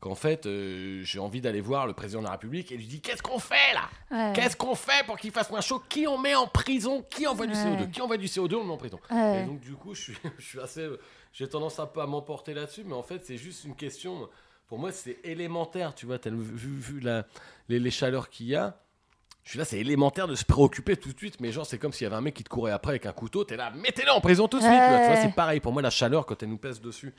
qu'en fait, euh, j'ai envie d'aller voir le président de la République et lui dire Qu'est-ce qu'on fait là? Ouais. Qu'est-ce qu'on fait pour qu'il fasse moins chaud? Qui on met en prison? Qui envoie du Ouais. CO2 Qui envoie du CO2 On le met en prison. Ouais. Et donc, du coup, je suis, je suis assez. J'ai tendance un peu à m'emporter là-dessus, mais en fait, c'est juste une question. Pour moi, c'est élémentaire, tu vois, vu, vu la- les, les chaleurs qu'il y a. Je suis là, c'est élémentaire de se préoccuper tout de suite, mais genre, c'est comme s'il y avait un mec qui te courait après avec un couteau, t'es là, mettez-le en prison tout de suite. tu vois. Tu vois, Ouais. c'est pareil. Pour moi, la chaleur, quand elle nous pèse dessus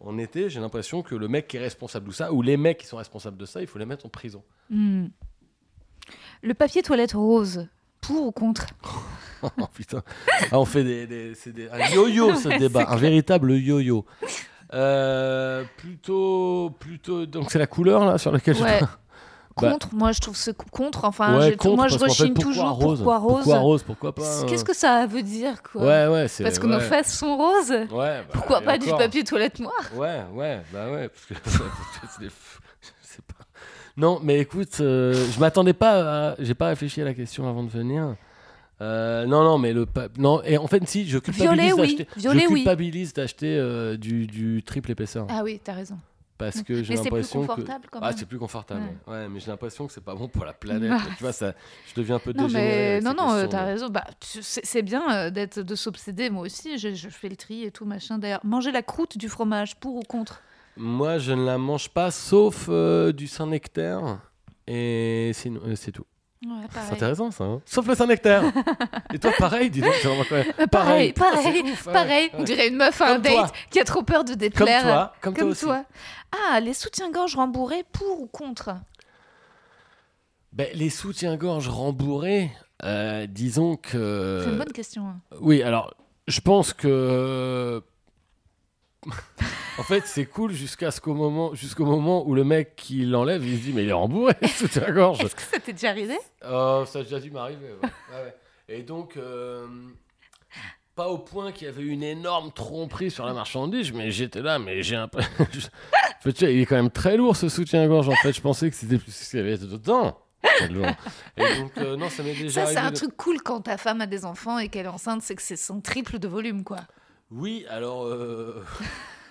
en été, j'ai l'impression que le mec qui est responsable de ça, ou les mecs qui sont responsables de ça, il faut les mettre en prison. Hmm. Le papier toilette rose, pour ou contre? Oh putain. Ah, on fait des, des- c'est des- un yo-yo ce débat, un véritable yo-yo. Euh, plutôt, plutôt. Donc c'est la couleur là sur laquelle Ouais. je. Bah. Contre, moi je trouve ce contre. Enfin, ouais, j'ai- contre, moi je fait, rechigne toujours rose pourquoi rose. Pourquoi rose Pourquoi pas euh, Qu'est-ce que ça veut dire quoi Ouais, ouais, c'est. Parce que nos fesses sont roses. Bah, Pourquoi pas du papier toilette noir? Ouais, ouais, bah ouais, parce que c'est des- je sais pas. Non, mais écoute, euh, je m'attendais pas, à... j'ai pas réfléchi à la question avant de venir. Euh, non, non, mais le pa- non et en fait si je culpabilise Violet, oui. d'acheter, Violet, je oui. culpabilise d'acheter euh, du, du triple épaisseur Ah oui, t'as raison. Parce que j'ai l'impression que ah c'est plus confortable Ouais. ouais, mais j'ai l'impression que c'est pas bon pour la planète Bah. tu vois ça je deviens un peu Non, dégénéré mais non, non, euh, t'as raison. Bah, c'est bien euh, d'être de s'obséder. Moi aussi, je, je fais le tri et tout machin. D'ailleurs, manger la croûte du fromage, pour ou contre? Moi je ne la mange pas sauf euh, du Saint-Nectaire et sinon euh, c'est tout Ouais, C'est pareil. intéressant ça. hein Sauf le Saint-Nectaire. Et toi, pareil, dis donc. Euh, Pareil, pareil, ouais. pareil. On dirait une meuf à un toi. date qui a trop peur de Comme déplaire. toi, comme, toi Comme aussi. toi. Ah, les soutiens-gorge rembourrés, pour ou contre? Ben, les soutiens-gorge rembourrés, euh, disons que. C'est une bonne question. hein. Oui, alors, je pense que. En fait, c'est cool jusqu'à ce qu'au moment, jusqu'au moment où le mec qui l'enlève, il se dit mais il est rembourré sous la gorge. Est-ce que ça t'est déjà arrivé? Oh, ça a déjà dû m'arriver. ouais. Ouais, ouais. Et donc, euh, pas au point qu'il y avait une énorme tromperie sur la marchandise, mais j'étais là, mais j'ai un peu. il est quand même très lourd ce soutien-gorge. En fait, je pensais que c'était plus ce qu'il y avait dedans. Et donc, euh, non, ça m'est déjà Ça, c'est un de- truc cool quand ta femme a des enfants et qu'elle est enceinte, c'est que c'est son triple de volume, quoi. Oui, alors. euh,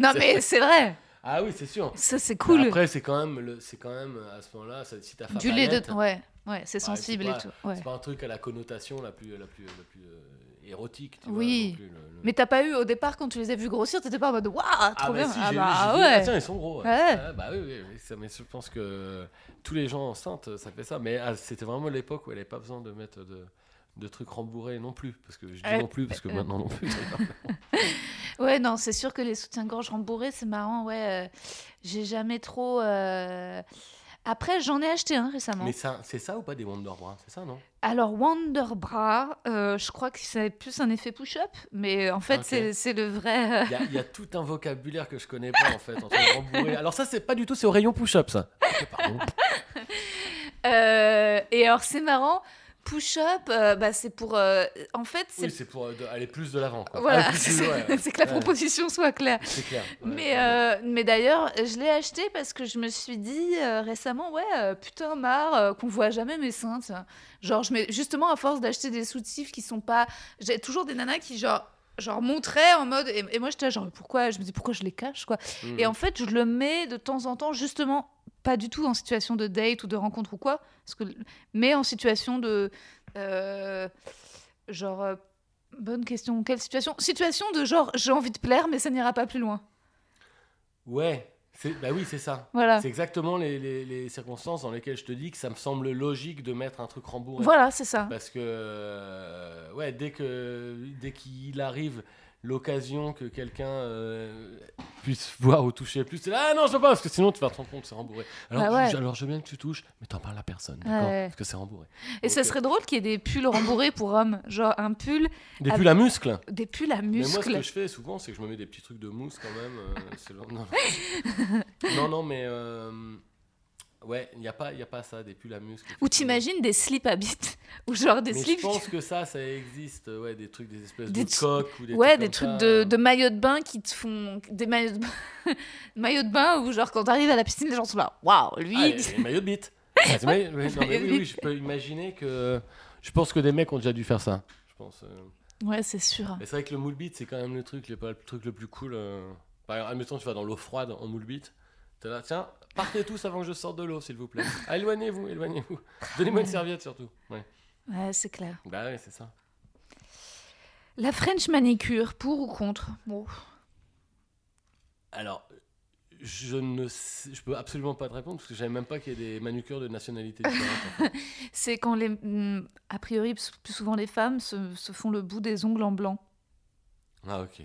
non, mais c'est vrai. Ah oui, c'est sûr. Ça, c'est Mais cool. Après, c'est quand même, le... c'est quand même à ce moment-là, si ta femme du lait de. Ouais, ouais, c'est sensible c'est et tout. Ouais. C'est pas un truc à la connotation la plus, la plus, la plus euh, érotique. Tu Oui. Vois, non plus, le- le- Mais t'as pas eu au départ quand tu les as vus grossir, t'étais pas en mode waouh, trop Ah bah bien. si, ah bah ouais. Ah tiens, ils sont gros. Ouais. Ah bah oui, oui, oui, ça, mais je pense que tous les gens enceintes, ça fait ça. Mais ah, c'était vraiment l'époque où elle n'avait pas besoin de mettre de, de trucs rembourrés non plus. Parce que je dis Euh, non plus, parce que euh. maintenant non plus. Ouais, non, c'est sûr que les soutiens-gorge rembourrés, c'est marrant. Ouais, euh, j'ai jamais trop. Après, j'en ai acheté un récemment. mais ça, c'est ça ou pas des Wonder Bra C'est ça, non? Alors, Wonder Bra, euh, je crois que c'est plus un effet push-up, mais en fait, Ok. c'est- c'est le vrai. euh, Il y, a- il y a tout un vocabulaire que je connais pas en fait. Entre. Alors ça, c'est pas du tout, c'est au rayon push-up ça. Pardon. euh, Et alors, c'est marrant. Push-up, euh, bah, c'est pour. euh, En fait, c'est. Oui, c'est pour euh, de- aller plus de l'avant. quoi. Voilà, Aller plus c'est ouais, que la Ouais, proposition soit claire. C'est clair. ouais, Mais, euh, mais d'ailleurs, je l'ai acheté parce que je me suis dit euh, récemment, ouais, euh, putain, marre euh, qu'on voit jamais mes seins. Genre, je mets, justement, à force d'acheter des soutifs qui sont pas. J'ai toujours des nanas qui, genre, genre montraient en mode. Et, et moi, j'étais là, genre, pourquoi? Je me dis, pourquoi je les cache, quoi? Mhm. Et en fait, je le mets de temps en temps, justement, pas du tout en situation de date ou de rencontre ou quoi, parce que, mais en situation de. euh, genre. euh, bonne question. Quelle situation? Situation de genre, j'ai envie de plaire, mais ça n'ira pas plus loin. Ouais, bah oui, c'est ça. Voilà. C'est exactement les, les- les circonstances dans lesquelles je te dis que ça me semble logique de mettre un truc rembourré. Voilà, c'est ça. Parce que, euh, ouais, dès que dès qu'il arrive l'occasion que quelqu'un euh, puisse voir ou toucher plus, c'est là, ah non, je veux pas, parce que sinon tu vas te rendre compte que c'est rembourré. Alors, Bah ouais. je, alors je veux bien que tu touches, mais t'en parles à personne, d'accord Ouais. Parce que c'est rembourré. Et ça Ok. serait drôle qu'il y ait des pulls rembourrés pour hommes. Genre un pull, Des pulls à muscles des pulls à Mais moi, ce muscles. que je fais souvent, c'est que je me mets des petits trucs de mousse quand même. euh, non. non, non, mais. Euh, Ouais, il n'y a, pas- y a pas ça, des pulls à muscles. Ou t'imagines des slips à bites Ou genre des Mais slips. je pense que ça, ça existe, euh, ouais, des trucs, des espèces Des de coques ou des ouais, trucs des trucs ça. de, de maillots de bain qui te font. Des maillots de bain, maillots de bain où, genre, quand t'arrives à la piscine, les gens sont là. Waouh, lui. Ah, les maillots de bite. Ah, non, mais oui, oui, je peux imaginer que. Je pense que des mecs ont déjà dû faire ça. Je pense. euh. Ouais, c'est sûr. Mais c'est vrai que le moule bite, c'est quand même le truc, le, le truc le plus cool. euh. Par exemple, admettons, tu vas dans l'eau froide en moule bite. Là, tiens, partez tous avant que je sorte de l'eau, s'il vous plaît. Ah, éloignez-vous, éloignez-vous. Donnez-moi une serviette surtout. Ouais. Ouais, c'est clair. Bah ouais, c'est ça. La French manicure, pour ou contre? Bon. Alors, je ne sais- je peux absolument pas te répondre parce que je savais même pas qu'il y ait des manucures de en fait. C'est quand les. hmm, A priori, plus souvent les femmes se, se font le bout des ongles en blanc. Ah ok.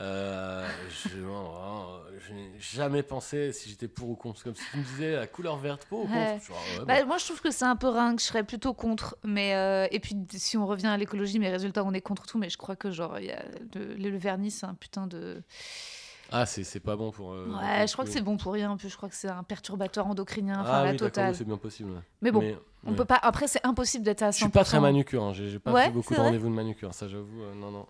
Euh, je oh, je n'ai jamais pensé si j'étais pour ou contre. Comme si tu me disais la couleur verte pour ou contre. Ouais. Ah ouais, Bah, bon. moi, je trouve que c'est un peu ringue. Je serais plutôt contre. Mais euh, et puis, si on revient à l'écologie, mes résultats, on est contre tout. Mais je crois que genre, il y a le, le vernis, c'est un putain de. Ah, c'est c'est pas bon pour. euh, ouais, je crois que c'est bon pour rien. En plus, je crois que c'est un perturbateur endocrinien. Enfin, Ah la oui, totale. c'est bien possible. Mais bon, On ouais. peut pas. Après, c'est impossible d'être à 100%. Je suis pas très manucure, hein. j'ai pas Ouais, fait beaucoup de rendez-vous de manucure, ça j'avoue. euh, non, non,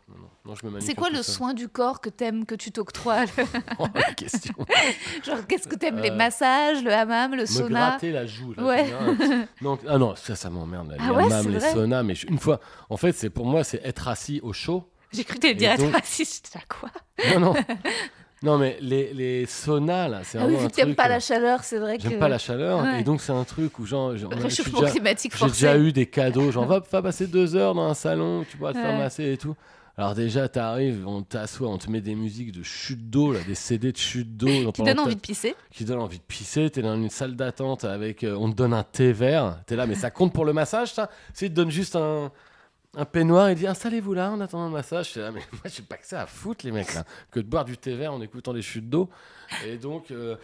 non, je me manucure. C'est quoi le seul. soin du corps que t'aimes, que tu t'octroies Oh, la question. Genre, qu'est-ce que t'aimes Les Euh, massages, le hammam, le Me sauna? gratter la joue. Là, Ouais. ah non, ça, ça m'emmerde. Les Ah ouais, hammams, les saunas, mais une fois, en fait, c'est pour moi, c'est être assis au chaud. J'ai cru que t'allais dire être là, quoi? Non, non. Non, mais les, les saunas, là, c'est Ah oui, vu que t'aimes pas euh, la chaleur, c'est vrai que. J'aime pas la chaleur, Ouais. et donc c'est un truc où genre, genre, réchauffement climatique j'ai déjà eu des cadeaux, genre va, va passer deux heures dans un salon, tu pourras te faire Ouais. masser et tout. Alors déjà, t'arrives, on t'assoit, on te met des musiques de chute d'eau, là, des CD de chute d'eau. Qui pendant donne que envie de pisser. qui donne envie de pisser. T'es dans une salle d'attente avec, euh, on te donne un thé vert. T'es là, mais ça compte pour le massage, ça? Il te donne juste un, un peignoir et dit installez-vous là en attendant le massage. J'étais là, mais moi j'ai pas que ça à foutre les mecs là, que de boire du thé vert en écoutant des chutes d'eau. Et donc, euh,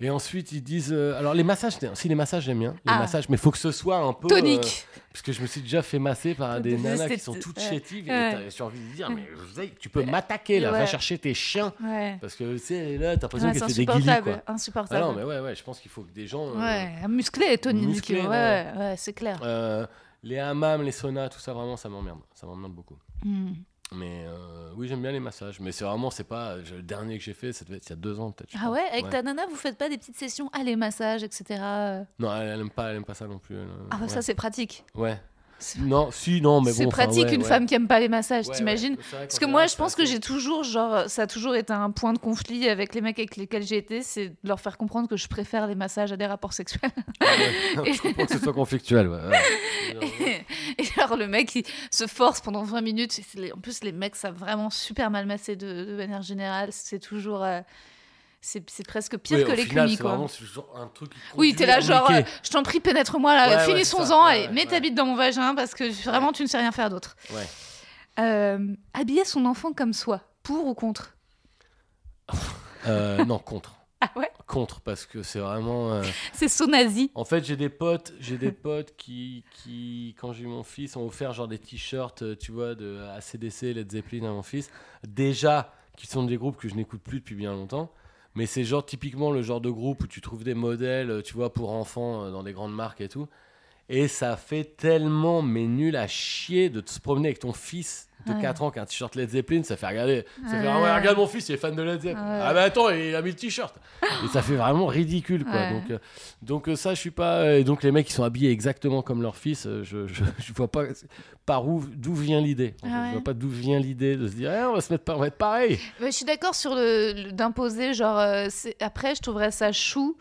Et ensuite, ils disent. euh, alors, les massages, si les massages, j'aime bien. Les Ah. massages, mais il faut que ce soit un peu. euh, Tonique. parce que je me suis déjà fait masser par des nanas qui sont toutes chétives. Et j'ai envie de dire, mais savez, tu peux m'attaquer là, va chercher tes chiens. Ouais. Parce que, tu sais, là, t'as l'impression Ouais, que c'est des guillis, insupportable. quoi. Ah Insupportable. non, mais ouais, ouais, je pense qu'il faut que des gens. euh, Ouais, musclé, tonique. musclé, ouais, ouais. ouais, c'est clair. Les hammams, les saunas, tout ça, vraiment, ça m'emmerde. Ça m'emmerde beaucoup. Hmm. Mais euh, oui, j'aime bien les massages. Mais c'est vraiment, c'est pas. je- le dernier que j'ai fait, ça devait être il y a deux ans, peut-être. Ah ouais, avec ta nana, vous faites pas des petites sessions, ah les massages, etc. euh? Non, elle, elle aime pas, elle aime pas ça non plus. elle, euh, Ah ouais. ça c'est pratique. Ouais. Non, si, non, mais bon. c'est enfin, pratique ouais, une ouais. femme qui aime pas les massages, t'imagines Parce que moi, je pense que j'ai toujours, genre, ça a toujours été un point de conflit avec les mecs avec lesquels j'ai été, c'est de leur faire comprendre que je préfère les massages à des rapports sexuels. Ouais, je comprends que ce soit conflictuel. ouais, ouais. Et alors, le mec, il se force pendant 20 minutes. Et En plus, les mecs savent vraiment super mal masser de, de manière générale. C'est toujours. euh, c'est presque pire Oui, que les c'est quoi. vraiment un truc Oui, t'es là, genre, euh, je t'en prie, pénètre-moi là, Ouais, ouais, finissons-en, allez, ouais, mets ouais. ta bite dans mon vagin parce que vraiment, tu ne sais rien faire d'autre. Ouais. Euh, habiller son enfant comme soi, pour ou contre? Euh, non, contre. Ah ouais? Contre, parce que c'est vraiment. euh, C'est so nazi. En fait, j'ai des potes, j'ai des potes qui, qui, quand j'ai eu mon fils, ont offert genre des t-shirts, tu vois, de ACDC, Led Zeppelin à mon fils. Déjà, qui sont des groupes que je n'écoute plus depuis bien longtemps. Mais c'est genre typiquement le genre de groupe où tu trouves des modèles, euh, tu vois, pour enfants euh, dans des grandes marques et tout. Et ça fait tellement, mais nul à chier de te se promener avec ton fils de Ouais. 4 ans qui a un t-shirt Led Zeppelin. Ça fait regarder. Ça fait ah ouais, regarde mon fils, il est fan de Led Zeppelin. Ah bah attends, il a mis le t-shirt. Et ça fait vraiment ridicule, quoi. Donc, euh, donc euh, ça, je suis pas. Et donc les mecs qui sont habillés exactement comme leur fils, euh, je, je, je vois pas par où, d'où vient l'idée. Ah Je ouais. vois pas d'où vient l'idée de se dire, Eh, on va se mettre, on va être pareil. Mais je suis d'accord sur le, le- d'imposer, genre, euh, après, je trouverais ça chou.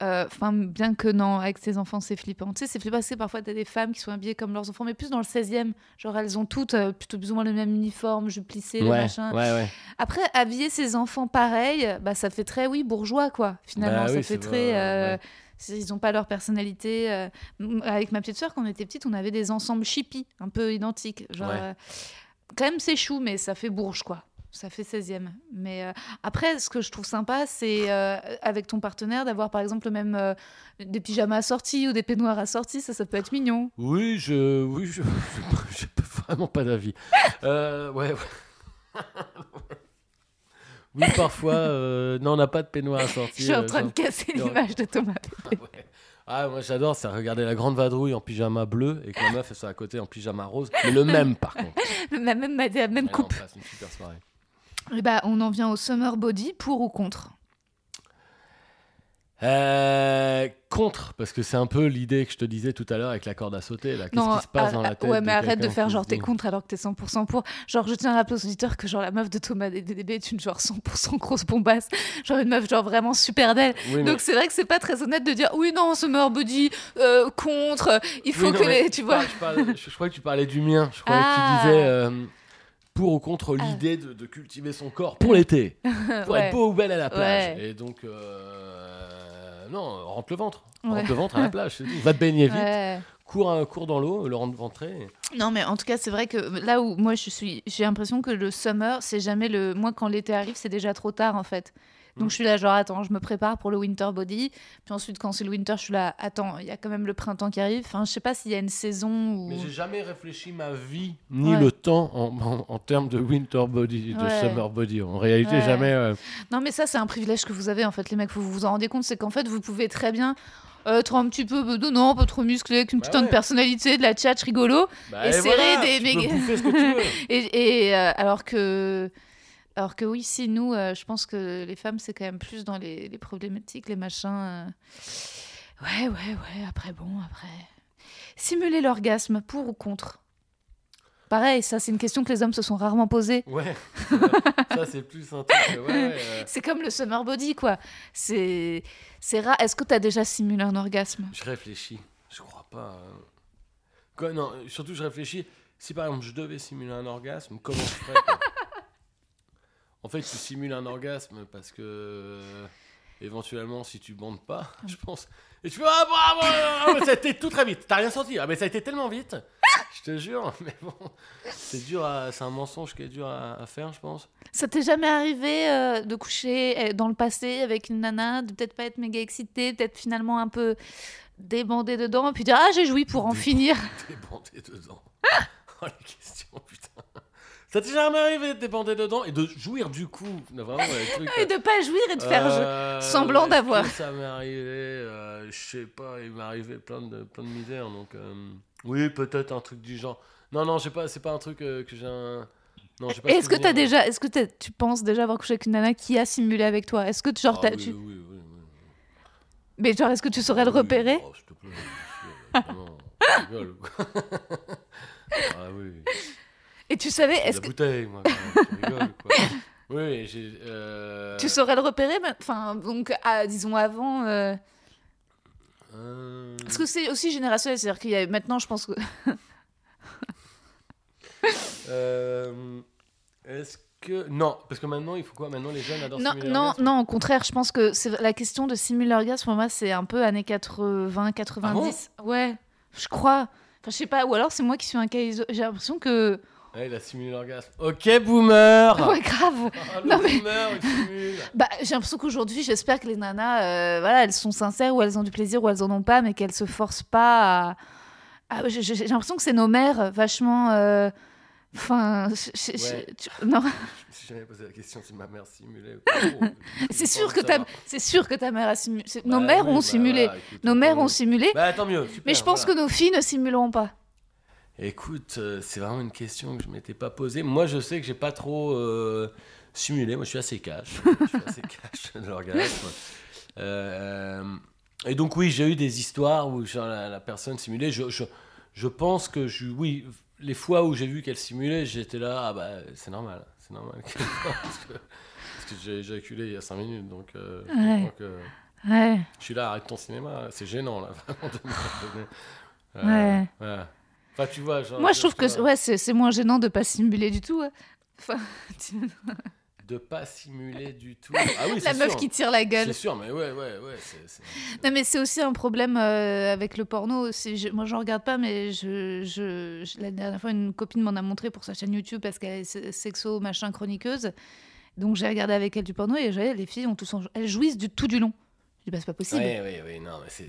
Enfin, bien que non, avec ses enfants, c'est flippant. Tu sais, c'est flippant parce que parfois, t'as des femmes qui sont habillées comme leurs enfants, mais plus dans le 16e. Genre, elles ont toutes euh, plutôt plus ou moins le même uniforme, jupe plissée, le ouais, machin. ouais, ouais. Après, habiller ses enfants pareil, bah, ça fait très, oui, bourgeois, quoi. Finalement, Bah ça oui, fait très. euh, Ils n'ont pas leur personnalité. euh. Avec ma petite soeur, quand on était petite, on avait des ensembles chippy, un peu identiques. Genre, Ouais. euh, quand même, c'est chou, mais ça fait bourge, quoi. Ça fait 16e. Mais euh, après, ce que je trouve sympa, c'est euh, avec ton partenaire d'avoir par exemple le même euh, des pyjamas assortis ou des peignoirs assortis. Ça, ça peut être mignon. Oui, je, oui, je, j'ai vraiment pas d'avis. Euh, ouais. ouais. oui, parfois, non, on n'a pas de peignoir assorti. Je suis en train de casser l'image de Thomas. Ouais. Ah, moi j'adore, c'est regarder la grande vadrouille en pyjama bleu et que la meuf elle soit à côté en pyjama rose, mais le même par contre. La même, la même coupe. on passe une super soirée. Et bah, on en vient au summer body, pour ou contre? Euh, contre, parce que c'est un peu l'idée que je te disais tout à l'heure avec la corde à sauter. là. Qu'est-ce qui se passe dans la tête Ouais, mais arrête de faire genre t'es contre alors que t'es 100% pour. Genre, je tiens à rappeler aux auditeurs que genre la meuf de Thomas DDB est une genre 100% grosse bombasse. Genre une meuf genre vraiment super d'elle. Oui, mais- Donc c'est vrai que c'est pas très honnête de dire oui, non, summer body, euh, contre, il faut Oui, non, que les. Tu vois. je, parle- je- je crois que tu parlais du mien. Je croyais Ah. que tu disais euh, pour ou contre Ah. l'idée de, de cultiver son corps pour l'été, pour Ouais. être beau ou belle à la plage. Ouais. Et donc, euh, non, rentre le ventre. Ouais. Rentre le ventre à la plage. tout. Va te baigner vite. Ouais. Cours, un- cours dans l'eau, le rentre ventré. Non, mais en tout cas, c'est vrai que là où moi je suis, j'ai l'impression que le summer, c'est jamais le. Moi, quand l'été arrive, c'est déjà trop tard en fait. Donc Mm. je suis là, genre, attends, je me prépare pour le winter body. Puis ensuite, quand c'est le winter, je suis là, attends, il y a quand même le printemps qui arrive. Enfin, je sais pas s'il y a une saison où. Mais j'ai jamais réfléchi ma vie ni Ouais. le temps en, en- en termes de winter body, de Ouais. summer body. En réalité, Ouais. jamais. euh, Non, mais ça, c'est un privilège que vous avez en fait, les mecs. Vous vous en rendez compte, c'est qu'en fait, vous pouvez très bien. euh, être un petit peu, euh, non, pas trop musclé, avec une Bah putain de personnalité, de la tchatch rigolo. bah, Et serrer voilà, des méga- et, euh, alors que. Alors que oui, si nous, euh, je pense que les femmes, c'est quand même plus dans les, les problématiques, les machins. euh. Ouais, ouais, ouais, après, bon, après. Simuler l'orgasme, pour ou contre? Pareil, ça, c'est une question que les hommes se sont rarement posées. Ouais, ça c'est plus un truc. euh, Ouais, ouais, euh, C'est comme le summer body, quoi. C'est c'est rare. Est-ce que tu as déjà simulé un orgasme? Je réfléchis. Je crois pas. euh. Quoi, non, surtout je réfléchis. Si par exemple je devais simuler un orgasme, comment je ferais quoi? En fait, tu simules un orgasme parce que euh, éventuellement, si tu bandes pas, je pense. Et tu fais ah bravo, ah, mais ça a été tout très vite. T'as rien senti Ah mais ça a été tellement vite. Je te jure, mais bon, c'est dur, à- c'est un mensonge qui est dur à, à faire, je pense. Ça t'est jamais arrivé euh, de coucher euh, dans le passé avec une nana, de peut-être pas être méga excité, peut-être finalement un peu débandé dedans, puis dire ah j'ai joui pour en finir. Débandé dedans. oh, les questions, putain. Ça t'est jamais arrivé de débander dedans et de jouir du coup Vraiment, les trucs. Et de pas jouir et de faire. Euh, semblant d'avoir. Ça m'est arrivé, euh, je sais pas, il m'est arrivé plein de, plein de misères, donc euh, oui, peut-être un truc du genre. Non, non, pas, c'est pas un truc que j'ai un. Non, j'ai pas Est-ce que t'as déjà, est-ce que tu penses déjà avoir couché avec une nana qui a simulé avec toi? Est-ce que tu- genre Ah, oui, tu, oui, oui, mais genre est-ce que tu saurais le Ah repérer? Oh, s'il te plaît, rigoles, quoi. ah oui, Et tu savais, est-ce la que bouteille, moi, tu rigoles, quoi. Oui, j'ai. euh, tu saurais le repérer mais- Enfin donc ah, disons avant. euh, euh, Parce que c'est aussi générationnel, c'est-à-dire qu'il y a maintenant je pense que euh, Est-ce que. Non, parce que maintenant, il faut quoi? Maintenant, les jeunes adorent non non non au contraire, je pense que c'est la question de simuler l'orgasme pour moi c'est un peu années 80 90. ouais, je crois. Enfin je sais pas ou alors c'est moi qui suis un cas iso- J'ai l'impression que Ouais, il a simulé l'orgasme. Ok, boomer ouais grave. Ah, le Non, mais- boomer, il simule Bah, j'ai l'impression qu'aujourd'hui, j'espère que les nanas, euh, voilà, elles sont sincères ou elles ont du plaisir ou elles en ont pas, mais qu'elles se forcent pas à. à- j'ai l'impression que c'est nos mères vachement. euh, Enfin, je- Ouais. non, Je me suis jamais posé la question si ma mère simulait. Oh, c'est sûr pas que ta, c'est sûr que ta mère a simulé. c'est- Nos Bah mères oui, ont bah simulé. voilà, écoute, Nos mères ont simulé, Bah tant mieux. super, mais je pense voilà. que nos filles ne simuleront pas. Écoute, euh, c'est vraiment une question que je m'étais pas posée. Moi, je sais que j'ai pas trop euh, simulé. Moi, je suis assez cash. je suis assez cash de l'orgasme. Euh, et donc, oui, j'ai eu des histoires où genre, la, la personne simulait. Je, je, je pense que je, oui, les fois où j'ai vu qu'elle simulait, j'étais là, ah bah, c'est normal. C'est normal. parce que, j'ai éjaculé il y a 5 minutes. Donc, je Ouais. comprends que Ouais, je suis là, arrête ton cinéma. C'est gênant, là, vraiment. de me donner- Ouais. ouais. Enfin, tu vois, genre, moi je trouve que ouais, c'est moins gênant de pas simuler du tout. ouais. Enfin, tu- de pas simuler du tout. Ah oui, la meuf sûr. qui tire la gueule. C'est sûr, mais ouais, ouais, ouais. Non, mais c'est aussi un problème euh, avec le porno. Je- moi, je regarde pas, mais je, je, je- la dernière fois, une copine m'en a montré pour sa chaîne YouTube parce qu'elle est se- sexo, machin, chroniqueuse. Donc, j'ai regardé avec elle du porno et j'ai- les filles ont tous en- elles jouissent du tout du long. Je dis, bah, c'est pas possible. Ouais, ouais, ouais, non, mais c'est.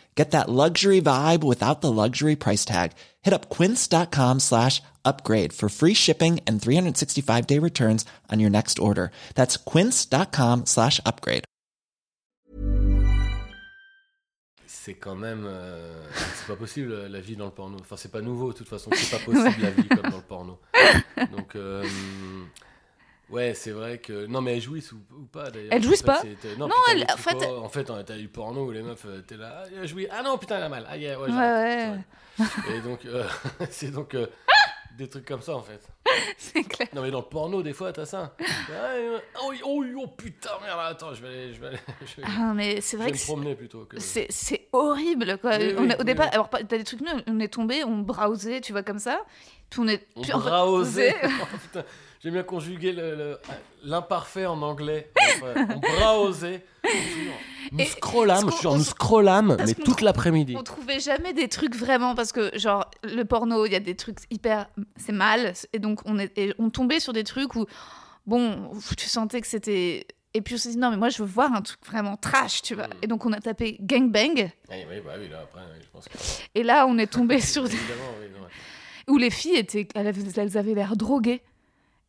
Get that luxury vibe without the luxury price tag. Hit up quince.com slash upgrade for free shipping and 365 day returns on your next order. That's quince.com slash upgrade. C'est quand même. euh, c'est pas possible la vie dans le porno. Enfin, c'est pas nouveau, de toute façon, c'est pas possible la vie comme dans le porno. Donc. euh, Ouais, c'est vrai que. Non, mais elles jouissent ou, ou pas d'ailleurs. Elles jouissent pas Non, putain, en fait- En fait, t'as eu porno où les meufs, euh, t'es là, ah, joué. Ah non, putain, elle a mal. Ah, yeah, ouais, Ouais. Et donc, euh, c'est donc. euh, des trucs comme ça en fait. c'est clair. Non mais dans le porno des fois t'as ça. Oh, oh, oh, putain merde attends je vais aller, je vais aller, je vais, Ah, mais c'est je vrai vais que me promener plutôt que. c'est horrible quoi. Oui, On oui, a- au oui, départ, alors t'as des trucs mieux. On est tombé, on browsait, tu vois comme ça. Puis on est. On osait. Oh, putain, J'aime bien conjuguer l'imparfait en anglais. On braosait. Nous scrollâmes, suis- nous on- scrollâmes, mais toute l'après-midi. On trouvait jamais des trucs vraiment parce que genre le porno, il y a des trucs hyper c'est mal et donc on est et on tombait sur des trucs où bon, tu sentais que c'était et puis on s'est dit non mais moi je veux voir un truc vraiment trash, tu vois. Mm. Et donc on a tapé gangbang Oui, oui, bah oui, là après, oui, je pense que. et là on est tombé sur des- Évidemment, oui. non, ouais. où les filles étaient elles avaient l'air droguées.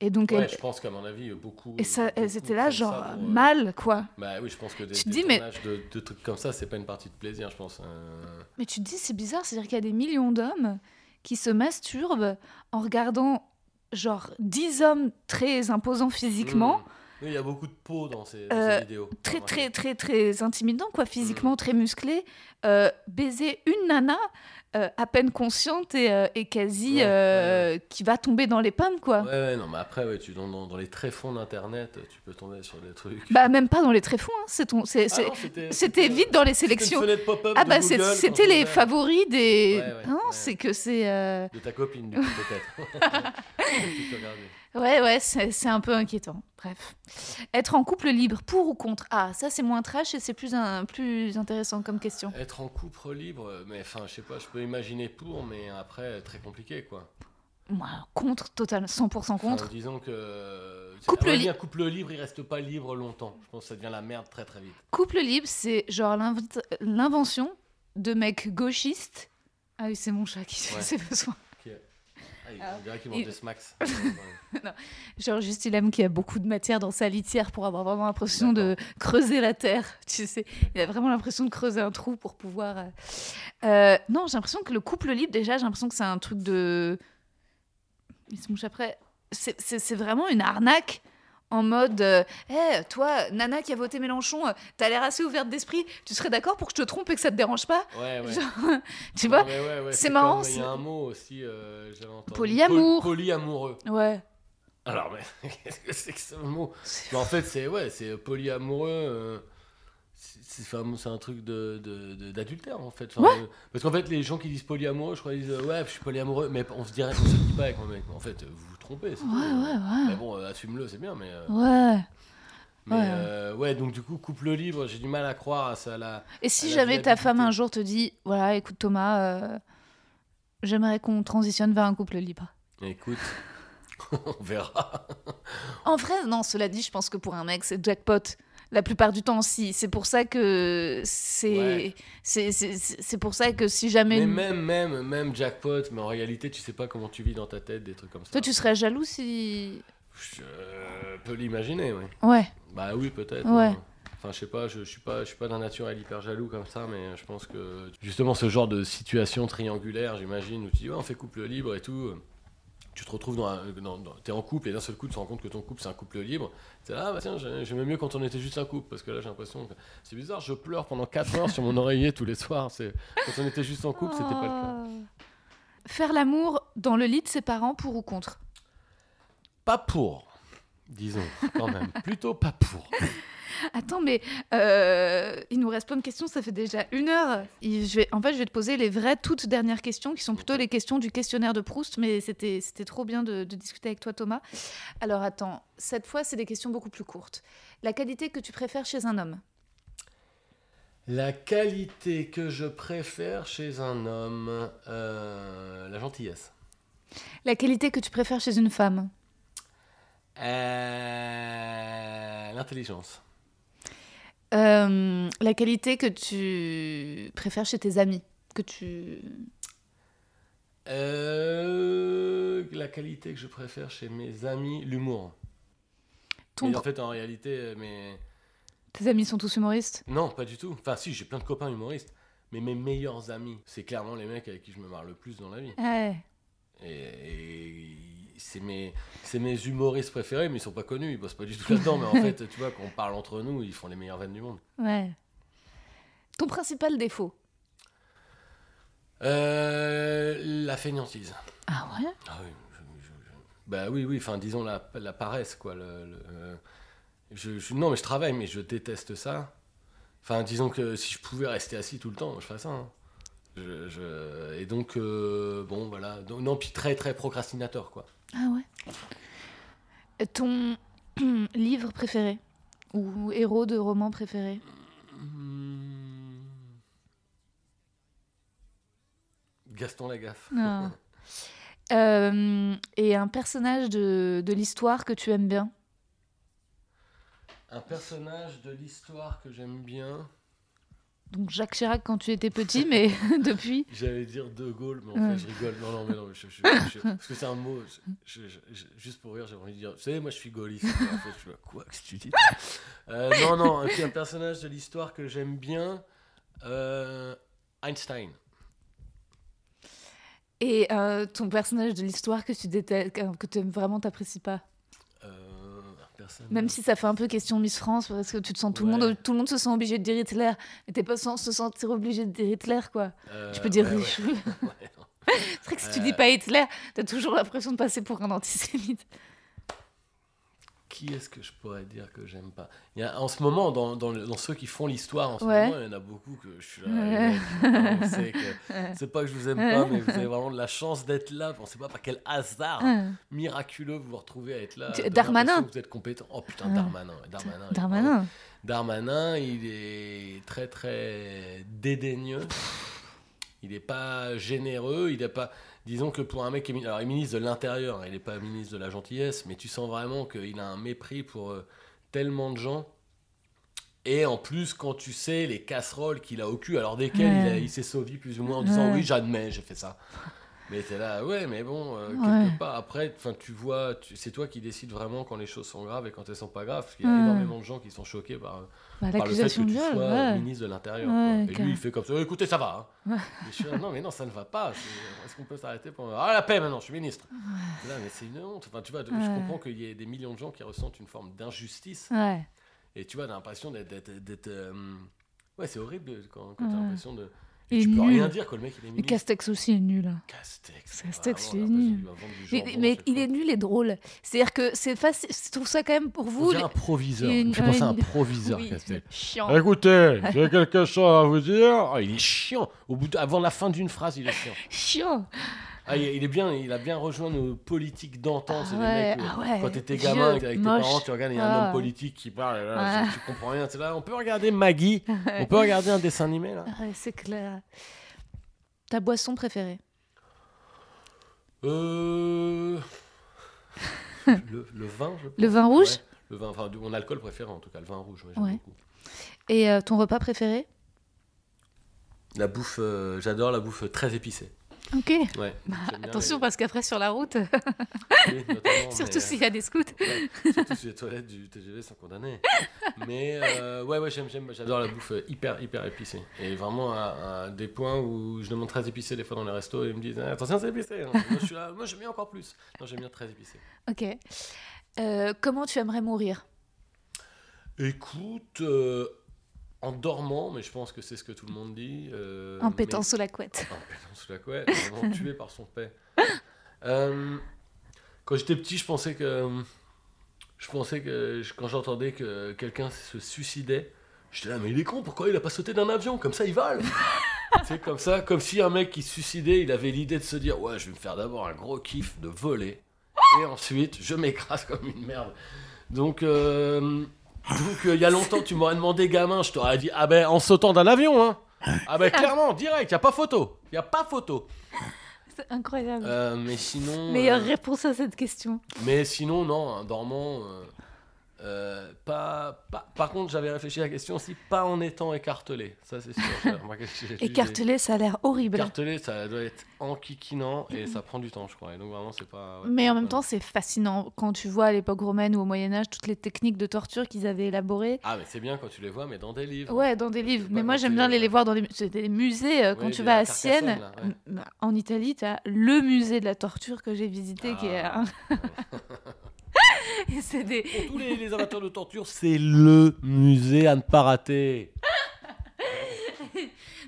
Et donc Ouais, je pense qu'à mon avis, beaucoup. et ça elles étaient là genre ça pour, euh, mal quoi. Bah oui, je pense que des, Tu te des dis, mais- de, de trucs comme ça, c'est pas une partie de plaisir, je pense. Euh, Mais tu te dis, c'est bizarre, c'est-à-dire qu'il y a des millions d'hommes qui se masturbent en regardant genre 10 hommes très imposants physiquement, hmm. Oui, il y a beaucoup de peau dans ces, Euh, ces vidéos. très très très très intimidants quoi, physiquement très musclés, euh, baiser une nana euh, à peine consciente et, euh, et quasi Ouais, euh, qui va tomber dans les pommes, quoi. Ouais, ouais, non, mais après, tu, dans, dans, dans les tréfonds d'Internet, tu peux tomber sur des trucs. Bah, même pas dans les tréfonds, hein, c'est ton. c'est- Ah c'était- vite dans les une sélections. fenêtre pop-up Ah bah c'était les favoris des. Non, ouais. c'est que c'est. De ta copine, peut-être. Ouais, ouais, c'est un peu inquiétant. Bref. Être en couple libre, pour ou contre? Ah, ça c'est moins trash et c'est plus, un, plus intéressant comme question. Être en couple libre, mais enfin, je sais pas, je peux imaginer pour, mais après, très compliqué, quoi. Moi, contre, total, 100% contre. Enfin, disons que. Couple li- Un couple libre, il reste pas libre longtemps. Je pense que ça devient la merde très très vite. Couple libre, c'est genre l'invent- l'invention de mecs gauchistes. Ah oui, c'est mon chat qui fait Ouais. ses besoins. Ah, il- on dirait qu'il il- mange des smacks. Genre juste il aime qu'il y a beaucoup de matière dans sa litière pour avoir vraiment l'impression de creuser la terre. Tu sais, il a vraiment l'impression de creuser un trou pour pouvoir. euh, euh, non, j'ai l'impression que le couple libre déjà, j'ai l'impression que c'est un truc de. Il se mouche après. C'est vraiment une arnaque. En mode, euh, Eh, toi, Nana qui a voté Mélenchon, euh, t'as l'air assez ouverte d'esprit, tu serais d'accord pour que je te trompe et que ça te dérange pas Ouais, ouais. Genre, Tu vois ouais, c'est marrant, Il y a un mot aussi, euh, j'avais entendu. Polyamour. Poly- polyamoureux. Ouais. Alors, mais qu'est-ce que c'est que ce mot Mais En fait, c'est ouais, c'est polyamoureux. euh, c'est- un truc de de- de- d'adultère en fait. Enfin, parce qu'en fait, les gens qui disent polyamoureux, je crois, ils disent ouais, je suis polyamoureux, mais on se dirait, on se dit pas avec mon mec. En fait, vous c'est Ouais, ouais, ouais. Mais bon, euh, assume-le, c'est bien, mais. euh, Ouais. mais Ouais. euh, ouais, donc du coup, couple libre, j'ai du mal à croire à ça. La... Et si jamais ta femme un jour te dit, voilà, écoute Thomas, euh, j'aimerais qu'on transitionne vers un couple libre. Écoute, on verra. En vrai, non, cela dit, je pense que pour un mec, c'est jackpot. La plupart du temps, si. C'est pour ça que c'est, Ouais. pour ça que si jamais. Mais même, même, même jackpot, mais en réalité, tu sais pas comment tu vis dans ta tête, des trucs comme ça. Toi, tu serais jaloux si. Je peux l'imaginer, oui. Ouais. Bah oui, peut-être. Ouais. hein. Enfin, je sais pas, je, je suis pas, je suis pas d'un naturel hyper jaloux comme ça, mais je pense que justement ce genre de situation triangulaire, j'imagine, où tu dis on fait couple libre et tout, euh, tu te retrouves dans, un- dans, dans- t'es en couple et d'un seul coup tu te rends compte que ton couple c'est un couple libre. C'est ah bah tiens, j'ai- j'aimais mieux quand on était juste un couple parce que là j'ai l'impression que c'est bizarre, je pleure pendant 4 heures sur mon oreiller tous les soirs. C'est quand on était juste en couple, c'était pas le cas. Oh. Faire l'amour dans le lit de ses parents, pour ou contre? Pas pour, disons quand même, plutôt pas pour. Attends, mais euh, il nous reste plein de questions, ça fait déjà une heure. Et je vais, en fait, je vais te poser les vraies toutes dernières questions, qui sont plutôt les questions du questionnaire de Proust, mais c'était trop bien de, de discuter avec toi, Thomas. Alors attends, cette fois, c'est des questions beaucoup plus courtes. La qualité que tu préfères chez un homme? La qualité que je préfère chez un homme, euh, la gentillesse. La qualité que tu préfères chez une femme? Euh, L'intelligence. Euh, La qualité que tu préfères chez tes amis que tu... Euh, la qualité que je préfère chez mes amis, l'humour. Ton en fait, en réalité, euh, mes... Tes amis sont tous humoristes? Non, pas du tout. Enfin, si, j'ai plein de copains humoristes, mais mes meilleurs amis, c'est clairement les mecs avec qui je me marre le plus dans la vie. Ouais. Et, et c'est mes, c'est mes humoristes préférés, mais ils sont pas connus, ils bossent pas du tout là-dedans. mais en fait, tu vois, quand on parle entre nous, ils font les meilleures vannes du monde. Ouais. Ton principal défaut Euh, la fainéantise. Ah ouais? Ah oui, je- je- je- bah oui, oui, enfin disons la, la paresse, quoi. le- le- je, je- non, mais je travaille, mais je déteste ça. Enfin, disons que si je pouvais rester assis tout le temps, je ferais ça. hein. Je- je- et donc, euh, bon, voilà. Donc, non, puis très, très procrastinateur, quoi. Ah ouais. Ton livre préféré ou héros de roman préféré? Hmm. Gaston Lagaffe. Ah. Euh, Et un personnage de, de l'histoire que tu aimes bien? Un personnage de l'histoire que j'aime bien. Donc Jacques Chirac quand tu étais petit, mais depuis. J'allais dire De Gaulle, mais en Ouais. fait, je rigole. Non, non, mais non, mais je, je- je- parce que c'est un mot. juste pour rire, j'ai envie de dire. Vous savez, moi, je suis gaulliste. En fait, je suis là, quoi que tu dis? Euh, Non, non, puis un personnage de l'histoire que j'aime bien, euh, Einstein. Et euh, ton personnage de l'histoire que tu détestes, que tu aimes vraiment, t'apprécies pas? un personne. Même si ça fait un peu question Miss France, parce que tu te sens tout le monde, tout le monde se sent obligé de dire Hitler, et t'es pas sans se sentir obligé de dire Hitler, quoi. Euh, tu peux dire ouais. C'est vrai que si tu Euh. dis pas Hitler, t'as toujours l'impression de passer pour un antisémite. Qui est-ce que je pourrais dire que j'aime pas? Il y a, En ce moment, dans, dans, le- dans ceux qui font l'histoire, en ce Ouais. moment, il y en a beaucoup que je suis là. Que Ouais. c'est pas que je vous aime pas, mais vous avez vraiment de la chance d'être là. On sait pas par quel hasard miraculeux vous vous retrouvez à être là. Darmanin. Vous êtes compétent. Oh putain. Darmanin. Darmanin, il Darmanin. Darmanin, il est très très dédaigneux. Il n'est pas généreux. Il est pas. Disons que pour un mec qui est, mi- alors, il est ministre de l'Intérieur, hein, il n'est pas ministre de la gentillesse, mais tu sens vraiment qu'il a un mépris pour euh, tellement de gens. Et en plus, quand tu sais les casseroles qu'il a au cul, alors desquelles il, s'est sauvé plus ou moins en disant Ouais. oui, j'admets, j'ai fait ça. Mais t'es là, ouais, mais bon, euh, Ouais. quelque part, après, enfin, tu vois, c'est toi qui décides vraiment quand les choses sont graves et quand elles sont pas graves, parce qu'il y a Ouais. énormément de gens qui sont choqués par, Bah, par le fait que tu viol, sois ouais. ministre de l'Intérieur. Et lui, il fait comme ça, écoutez, ça va. hein. Et je suis là, non, mais non, ça ne va pas. Est-ce qu'on peut s'arrêter pour... Ah, la paix maintenant, je suis ministre. Là, mais c'est une honte. Enfin, tu vois, je comprends qu'il y ait des millions de gens qui ressentent une forme d'injustice. Ouais. Et tu vois, t'as l'impression d'être. euh, Ouais, c'est horrible quand, quand t'as l'impression de. Il est tu peux nul. rien dire quand le mec il est ministre. Castex aussi est nul. Castex. Castex, vraiment, il est nul. Mais, il est nul et drôle. C'est-à-dire que c'est facile. Je trouve ça quand même pour vous. dirait un proviseur. il fait penser à un proviseur, Oui, Castex. chiant. Écoutez, j'ai quelque chose à vous dire. Ah, il est chiant. Au bout de- avant la fin d'une phrase, il est chiant. Chiant. Ah, il, est bien, il a bien rejoint nos politiques d'antan. Ah ouais, mecs, ah euh, ouais, quand t'étais gamin avec tes moche. parents, tu regardes, il y a un Ah. homme politique qui parle, là, tu, tu comprends rien. Là, on peut regarder Maggie, on peut regarder un dessin animé là. C'est clair. Ta boisson préférée? Euh... le, le vin, je pense. Le vin rouge? Ouais, Le vin, enfin, mon alcool préféré en tout cas, le vin rouge, beaucoup. Et euh, ton repas préféré? La bouffe, euh, j'adore la bouffe très épicée. Ok. Ouais, bien Attention les- parce qu'après sur la route, oui, surtout s'il y a des scouts. ouais, surtout si les toilettes du TGV sont condamnées. Mais euh, ouais, ouais, j'aime, j'aime, j'adore la bouffe hyper, hyper épicée. Et vraiment à, à des points où je demande très épicé des fois dans les restos et ils me disent Ah, attention, c'est épicé. Moi, je suis là, moi, j'aime bien encore plus. Non, j'aime bien très épicé. Ok. Euh, comment tu aimerais mourir? Écoute, euh, en dormant, mais je pense que c'est ce que tout le monde dit. euh, En pétant mais- sous la couette. En pétant sous la couette, tué par son père. Euh, quand j'étais petit, je pensais que. Je pensais que quand j'entendais que quelqu'un se suicidait, j'étais là, mais il est con, pourquoi il a pas sauté d'un avion? Comme ça, il vole C'est comme ça, comme si un mec qui se suicidait, il avait l'idée de se dire Ouais, je vais me faire d'abord un gros kiff de voler, et ensuite, je m'écrase comme une merde. Donc. euh, donc, euh, il y a longtemps, tu m'aurais demandé gamin, je t'aurais dit Ah ben, en sautant d'un avion, hein Ah ben, clairement, direct, y a pas photo Y a pas photo C'est incroyable. Euh, Mais sinon. Meilleure euh, réponse à cette question. mais sinon, non, en dormant. Euh, pas, pas- Par contre, j'avais réfléchi à la question aussi, pas en étant écartelé. Ça, c'est sûr. Écartelé, ça a l'air horrible. Écartelé, ça doit être enquiquinant et ça prend du temps, je crois. Et donc, vraiment, c'est pas. ouais, Mais en même temps, c'est fascinant quand tu vois à l'époque romaine ou au Moyen Âge toutes les techniques de torture qu'ils avaient élaborées. Ah, mais c'est bien quand tu les vois, mais dans des livres. Ouais, dans des livres. Mais moi, j'aime bien les- aller les voir dans des musées. euh, Quand Oui, tu vas à Sienne, là, ouais. en Italie, tu as le musée de la torture que j'ai visité, qui est. Et des. Pour tous les, les amateurs de torture, c'est le musée à ne pas rater.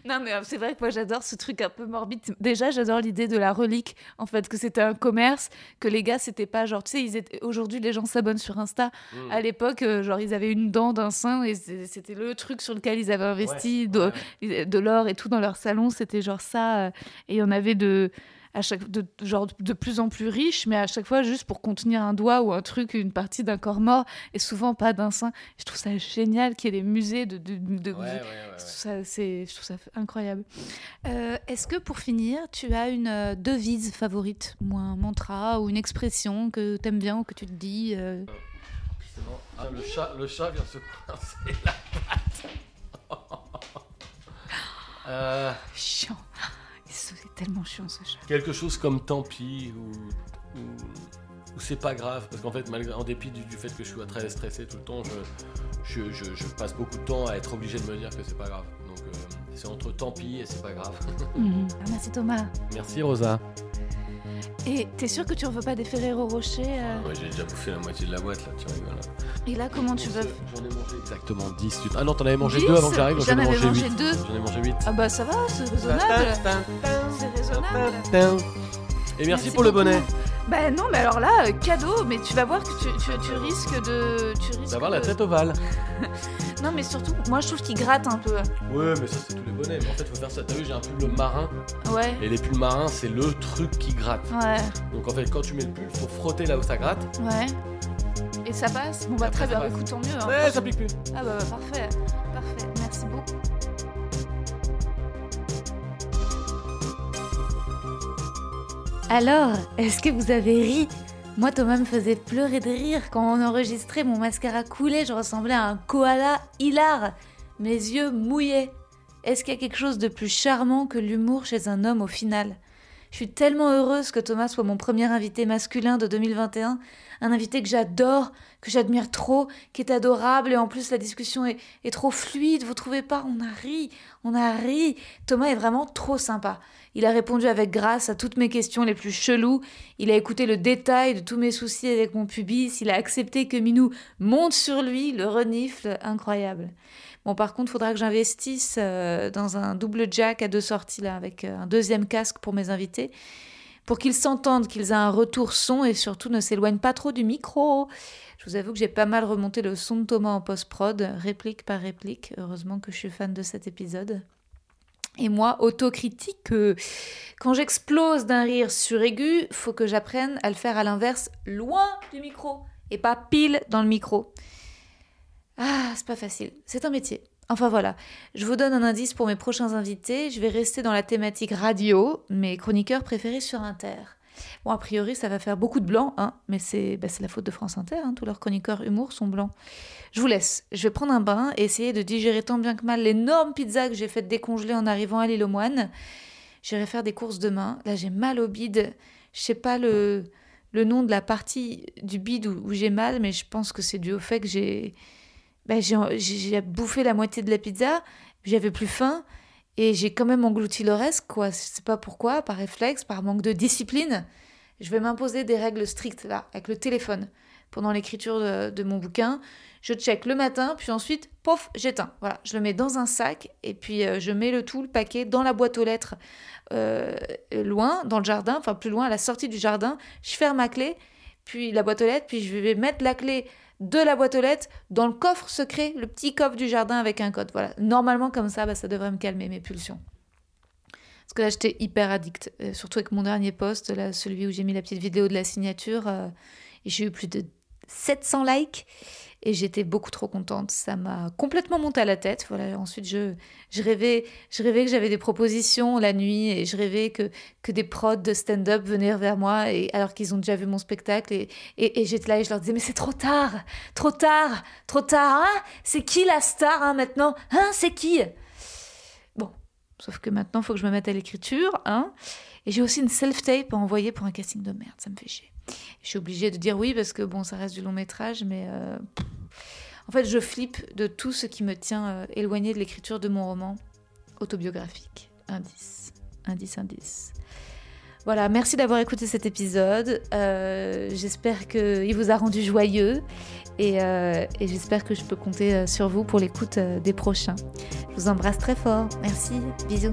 Non, mais euh, c'est vrai que moi j'adore ce truc un peu morbide. Déjà, j'adore l'idée de la relique, en fait, que c'était un commerce, que les gars, c'était pas genre, tu sais, ils étaient... aujourd'hui les gens s'abonnent sur Insta. Mm. À l'époque, euh, genre, ils avaient une dent d'un sein et c'était le truc sur lequel ils avaient investi de, ouais. de l'or et tout dans leur salon. C'était genre ça. euh, Et il y en avait de. À chaque, de, genre de plus en plus riches, mais à chaque fois juste pour contenir un doigt ou un truc, une partie d'un corps mort, et souvent pas d'un sein. Je trouve ça génial qu'il y ait des musées de, de, de- Ouais, ouais, ouais, ça, c'est, je trouve ça incroyable. Euh, est-ce que pour finir, tu as une euh, devise favorite, ou un mantra, ou une expression que t'aimes bien ou que tu te dis euh, bon. Ah, le, chat, le chat vient se coincer la patte. Euh, chiant C'est tellement chiant ce chat. quelque chose comme tant pis ou, ou, ou c'est pas grave parce qu'en fait malgré en dépit du, du fait que je suis très stressé tout le temps je, je, je- je passe beaucoup de temps à être obligé de me dire que c'est pas grave donc euh, c'est entre tant pis et c'est pas grave. Ah, merci Thomas. merci Rosa Et t'es sûr que tu en veux pas des Ferrero Rocher euh Ouais, j'ai déjà bouffé la moitié de la boîte là, tu rigoles. Et là, comment tu veux J'en ai mangé exactement 10. tu- Ah non, t'en avais mangé 10? 2 avant que j'arrive, J'en ai avais mangé mangé 8. deux. J'en ai mangé 8. Ah bah ça va, c'est raisonnable. C'est raisonnable. Et merci, Merci pour le bonnet. Bah non, mais alors là, euh, cadeau, mais tu vas voir que tu, tu, tu risques de... Tu risques D'avoir la tête ovale. Non, mais surtout, moi je trouve qu'il gratte un peu. Ouais, mais ça c'est tous les bonnets. Mais en fait, faut faire ça. T'as vu, j'ai un pull marin. Ouais. Et les pulls marins, c'est le truc qui gratte. Ouais, Donc en fait, quand tu mets le pull, faut frotter là où ça gratte. ouais. Et ça passe Bon bah Après, très bien, écoute, tant mieux. hein. Ouais, ça pique plus. Ah bah, bah, parfait, parfait, merci beaucoup. Alors, est-ce que vous avez ri Moi, Thomas me faisait pleurer de rire. Quand on enregistrait, mon mascara coulait, je ressemblais à un koala hilar, mes yeux mouillés. Est-ce qu'il y a quelque chose de plus charmant que l'humour chez un homme au final? Je suis tellement heureuse que Thomas soit mon premier invité masculin de 2021, un. Invité que j'adore, que j'admire trop, qui est adorable. Et en plus la discussion est, trop fluide, vous trouvez pas? On a ri, on a ri. Thomas est vraiment trop sympa. Il a répondu avec grâce à toutes mes questions les plus cheloues, il a écouté le détail de tous mes soucis avec mon pubis, il a accepté que Minou monte sur lui, le renifle, incroyable. Bon, par contre, faudra que j'investisse euh, dans un double jack à deux sorties, là, avec euh, un deuxième casque pour mes invités, pour qu'ils s'entendent, qu'ils aient un retour son et surtout ne s'éloignent pas trop du micro. Je vous avoue que j'ai pas mal remonté le son de Thomas en post-prod, réplique par réplique. Heureusement que je suis fan de cet épisode. Et moi, autocritique, euh, quand j'explose d'un rire suraigu, faut que j'apprenne à le faire à l'inverse, loin du micro, et pas pile dans le micro. Ah, c'est pas facile. C'est un métier. Enfin voilà, je vous donne un indice pour mes prochains invités. Je vais rester dans la thématique radio, mes chroniqueurs préférés sur Inter. Bon, a priori, ça va faire beaucoup de blancs, hein, mais c'est bah, la faute de France Inter. hein, tous leurs chroniqueurs humour sont blancs. Je vous laisse. Je vais prendre un bain et essayer de digérer tant bien que mal l'énorme pizza que j'ai faite décongeler en arrivant à l'île aux moines. J'irai faire des courses demain. Là, j'ai mal au bide. Je sais pas le, le nom de la partie du bide où j'ai mal, mais je pense que c'est dû au fait que j'ai ben, j'ai bouffé la moitié de la pizza, j'avais plus faim et j'ai quand même englouti le reste, quoi. Je sais pas pourquoi, par réflexe, par manque de discipline. Je vais m'imposer des règles strictes là, avec le téléphone. Pendant l'écriture de, de mon bouquin, je check le matin, puis ensuite, pof, j'éteins. Voilà, je le mets dans un sac et puis euh, je mets le tout, le paquet, dans la boîte aux lettres, euh, loin, dans le jardin, enfin plus loin, à la sortie du jardin. Je ferme ma clé, puis la boîte aux lettres, puis je vais mettre la clé de la boîte aux lettres dans le coffre secret, le petit coffre du jardin avec un code. Voilà, normalement comme ça, bah, ça devrait me calmer mes pulsions. Parce que là, j'étais hyper addict, euh, surtout avec mon dernier post, là, celui où j'ai mis la petite vidéo de la signature, euh, j'ai eu plus de 700 likes, et j'étais beaucoup trop contente. Ça m'a complètement monté à la tête. Voilà, ensuite, je, je rêvais, je rêvais que j'avais des propositions la nuit, et je rêvais que, que des prods de stand-up venaient vers moi, et, alors qu'ils ont déjà vu mon spectacle, et, et, j'étais là et je leur disais, mais c'est trop tard, trop tard, trop tard, hein? C'est qui la star, hein, maintenant? Hein, c'est qui? Bon, sauf que maintenant, il faut que je me mette à l'écriture, hein? Et j'ai aussi une self-tape à envoyer pour un casting de merde, ça me fait chier. Je suis obligée de dire oui parce que, bon, ça reste du long métrage, mais... euh. En fait, je flippe de tout ce qui me tient euh, éloigné de l'écriture de mon roman autobiographique. Indice, indice, indice. Voilà, merci d'avoir écouté cet épisode. Euh, j'espère qu'il vous a rendu joyeux et, euh, j'espère que je peux compter sur vous pour l'écoute des prochains. Je vous embrasse très fort. Merci, bisous.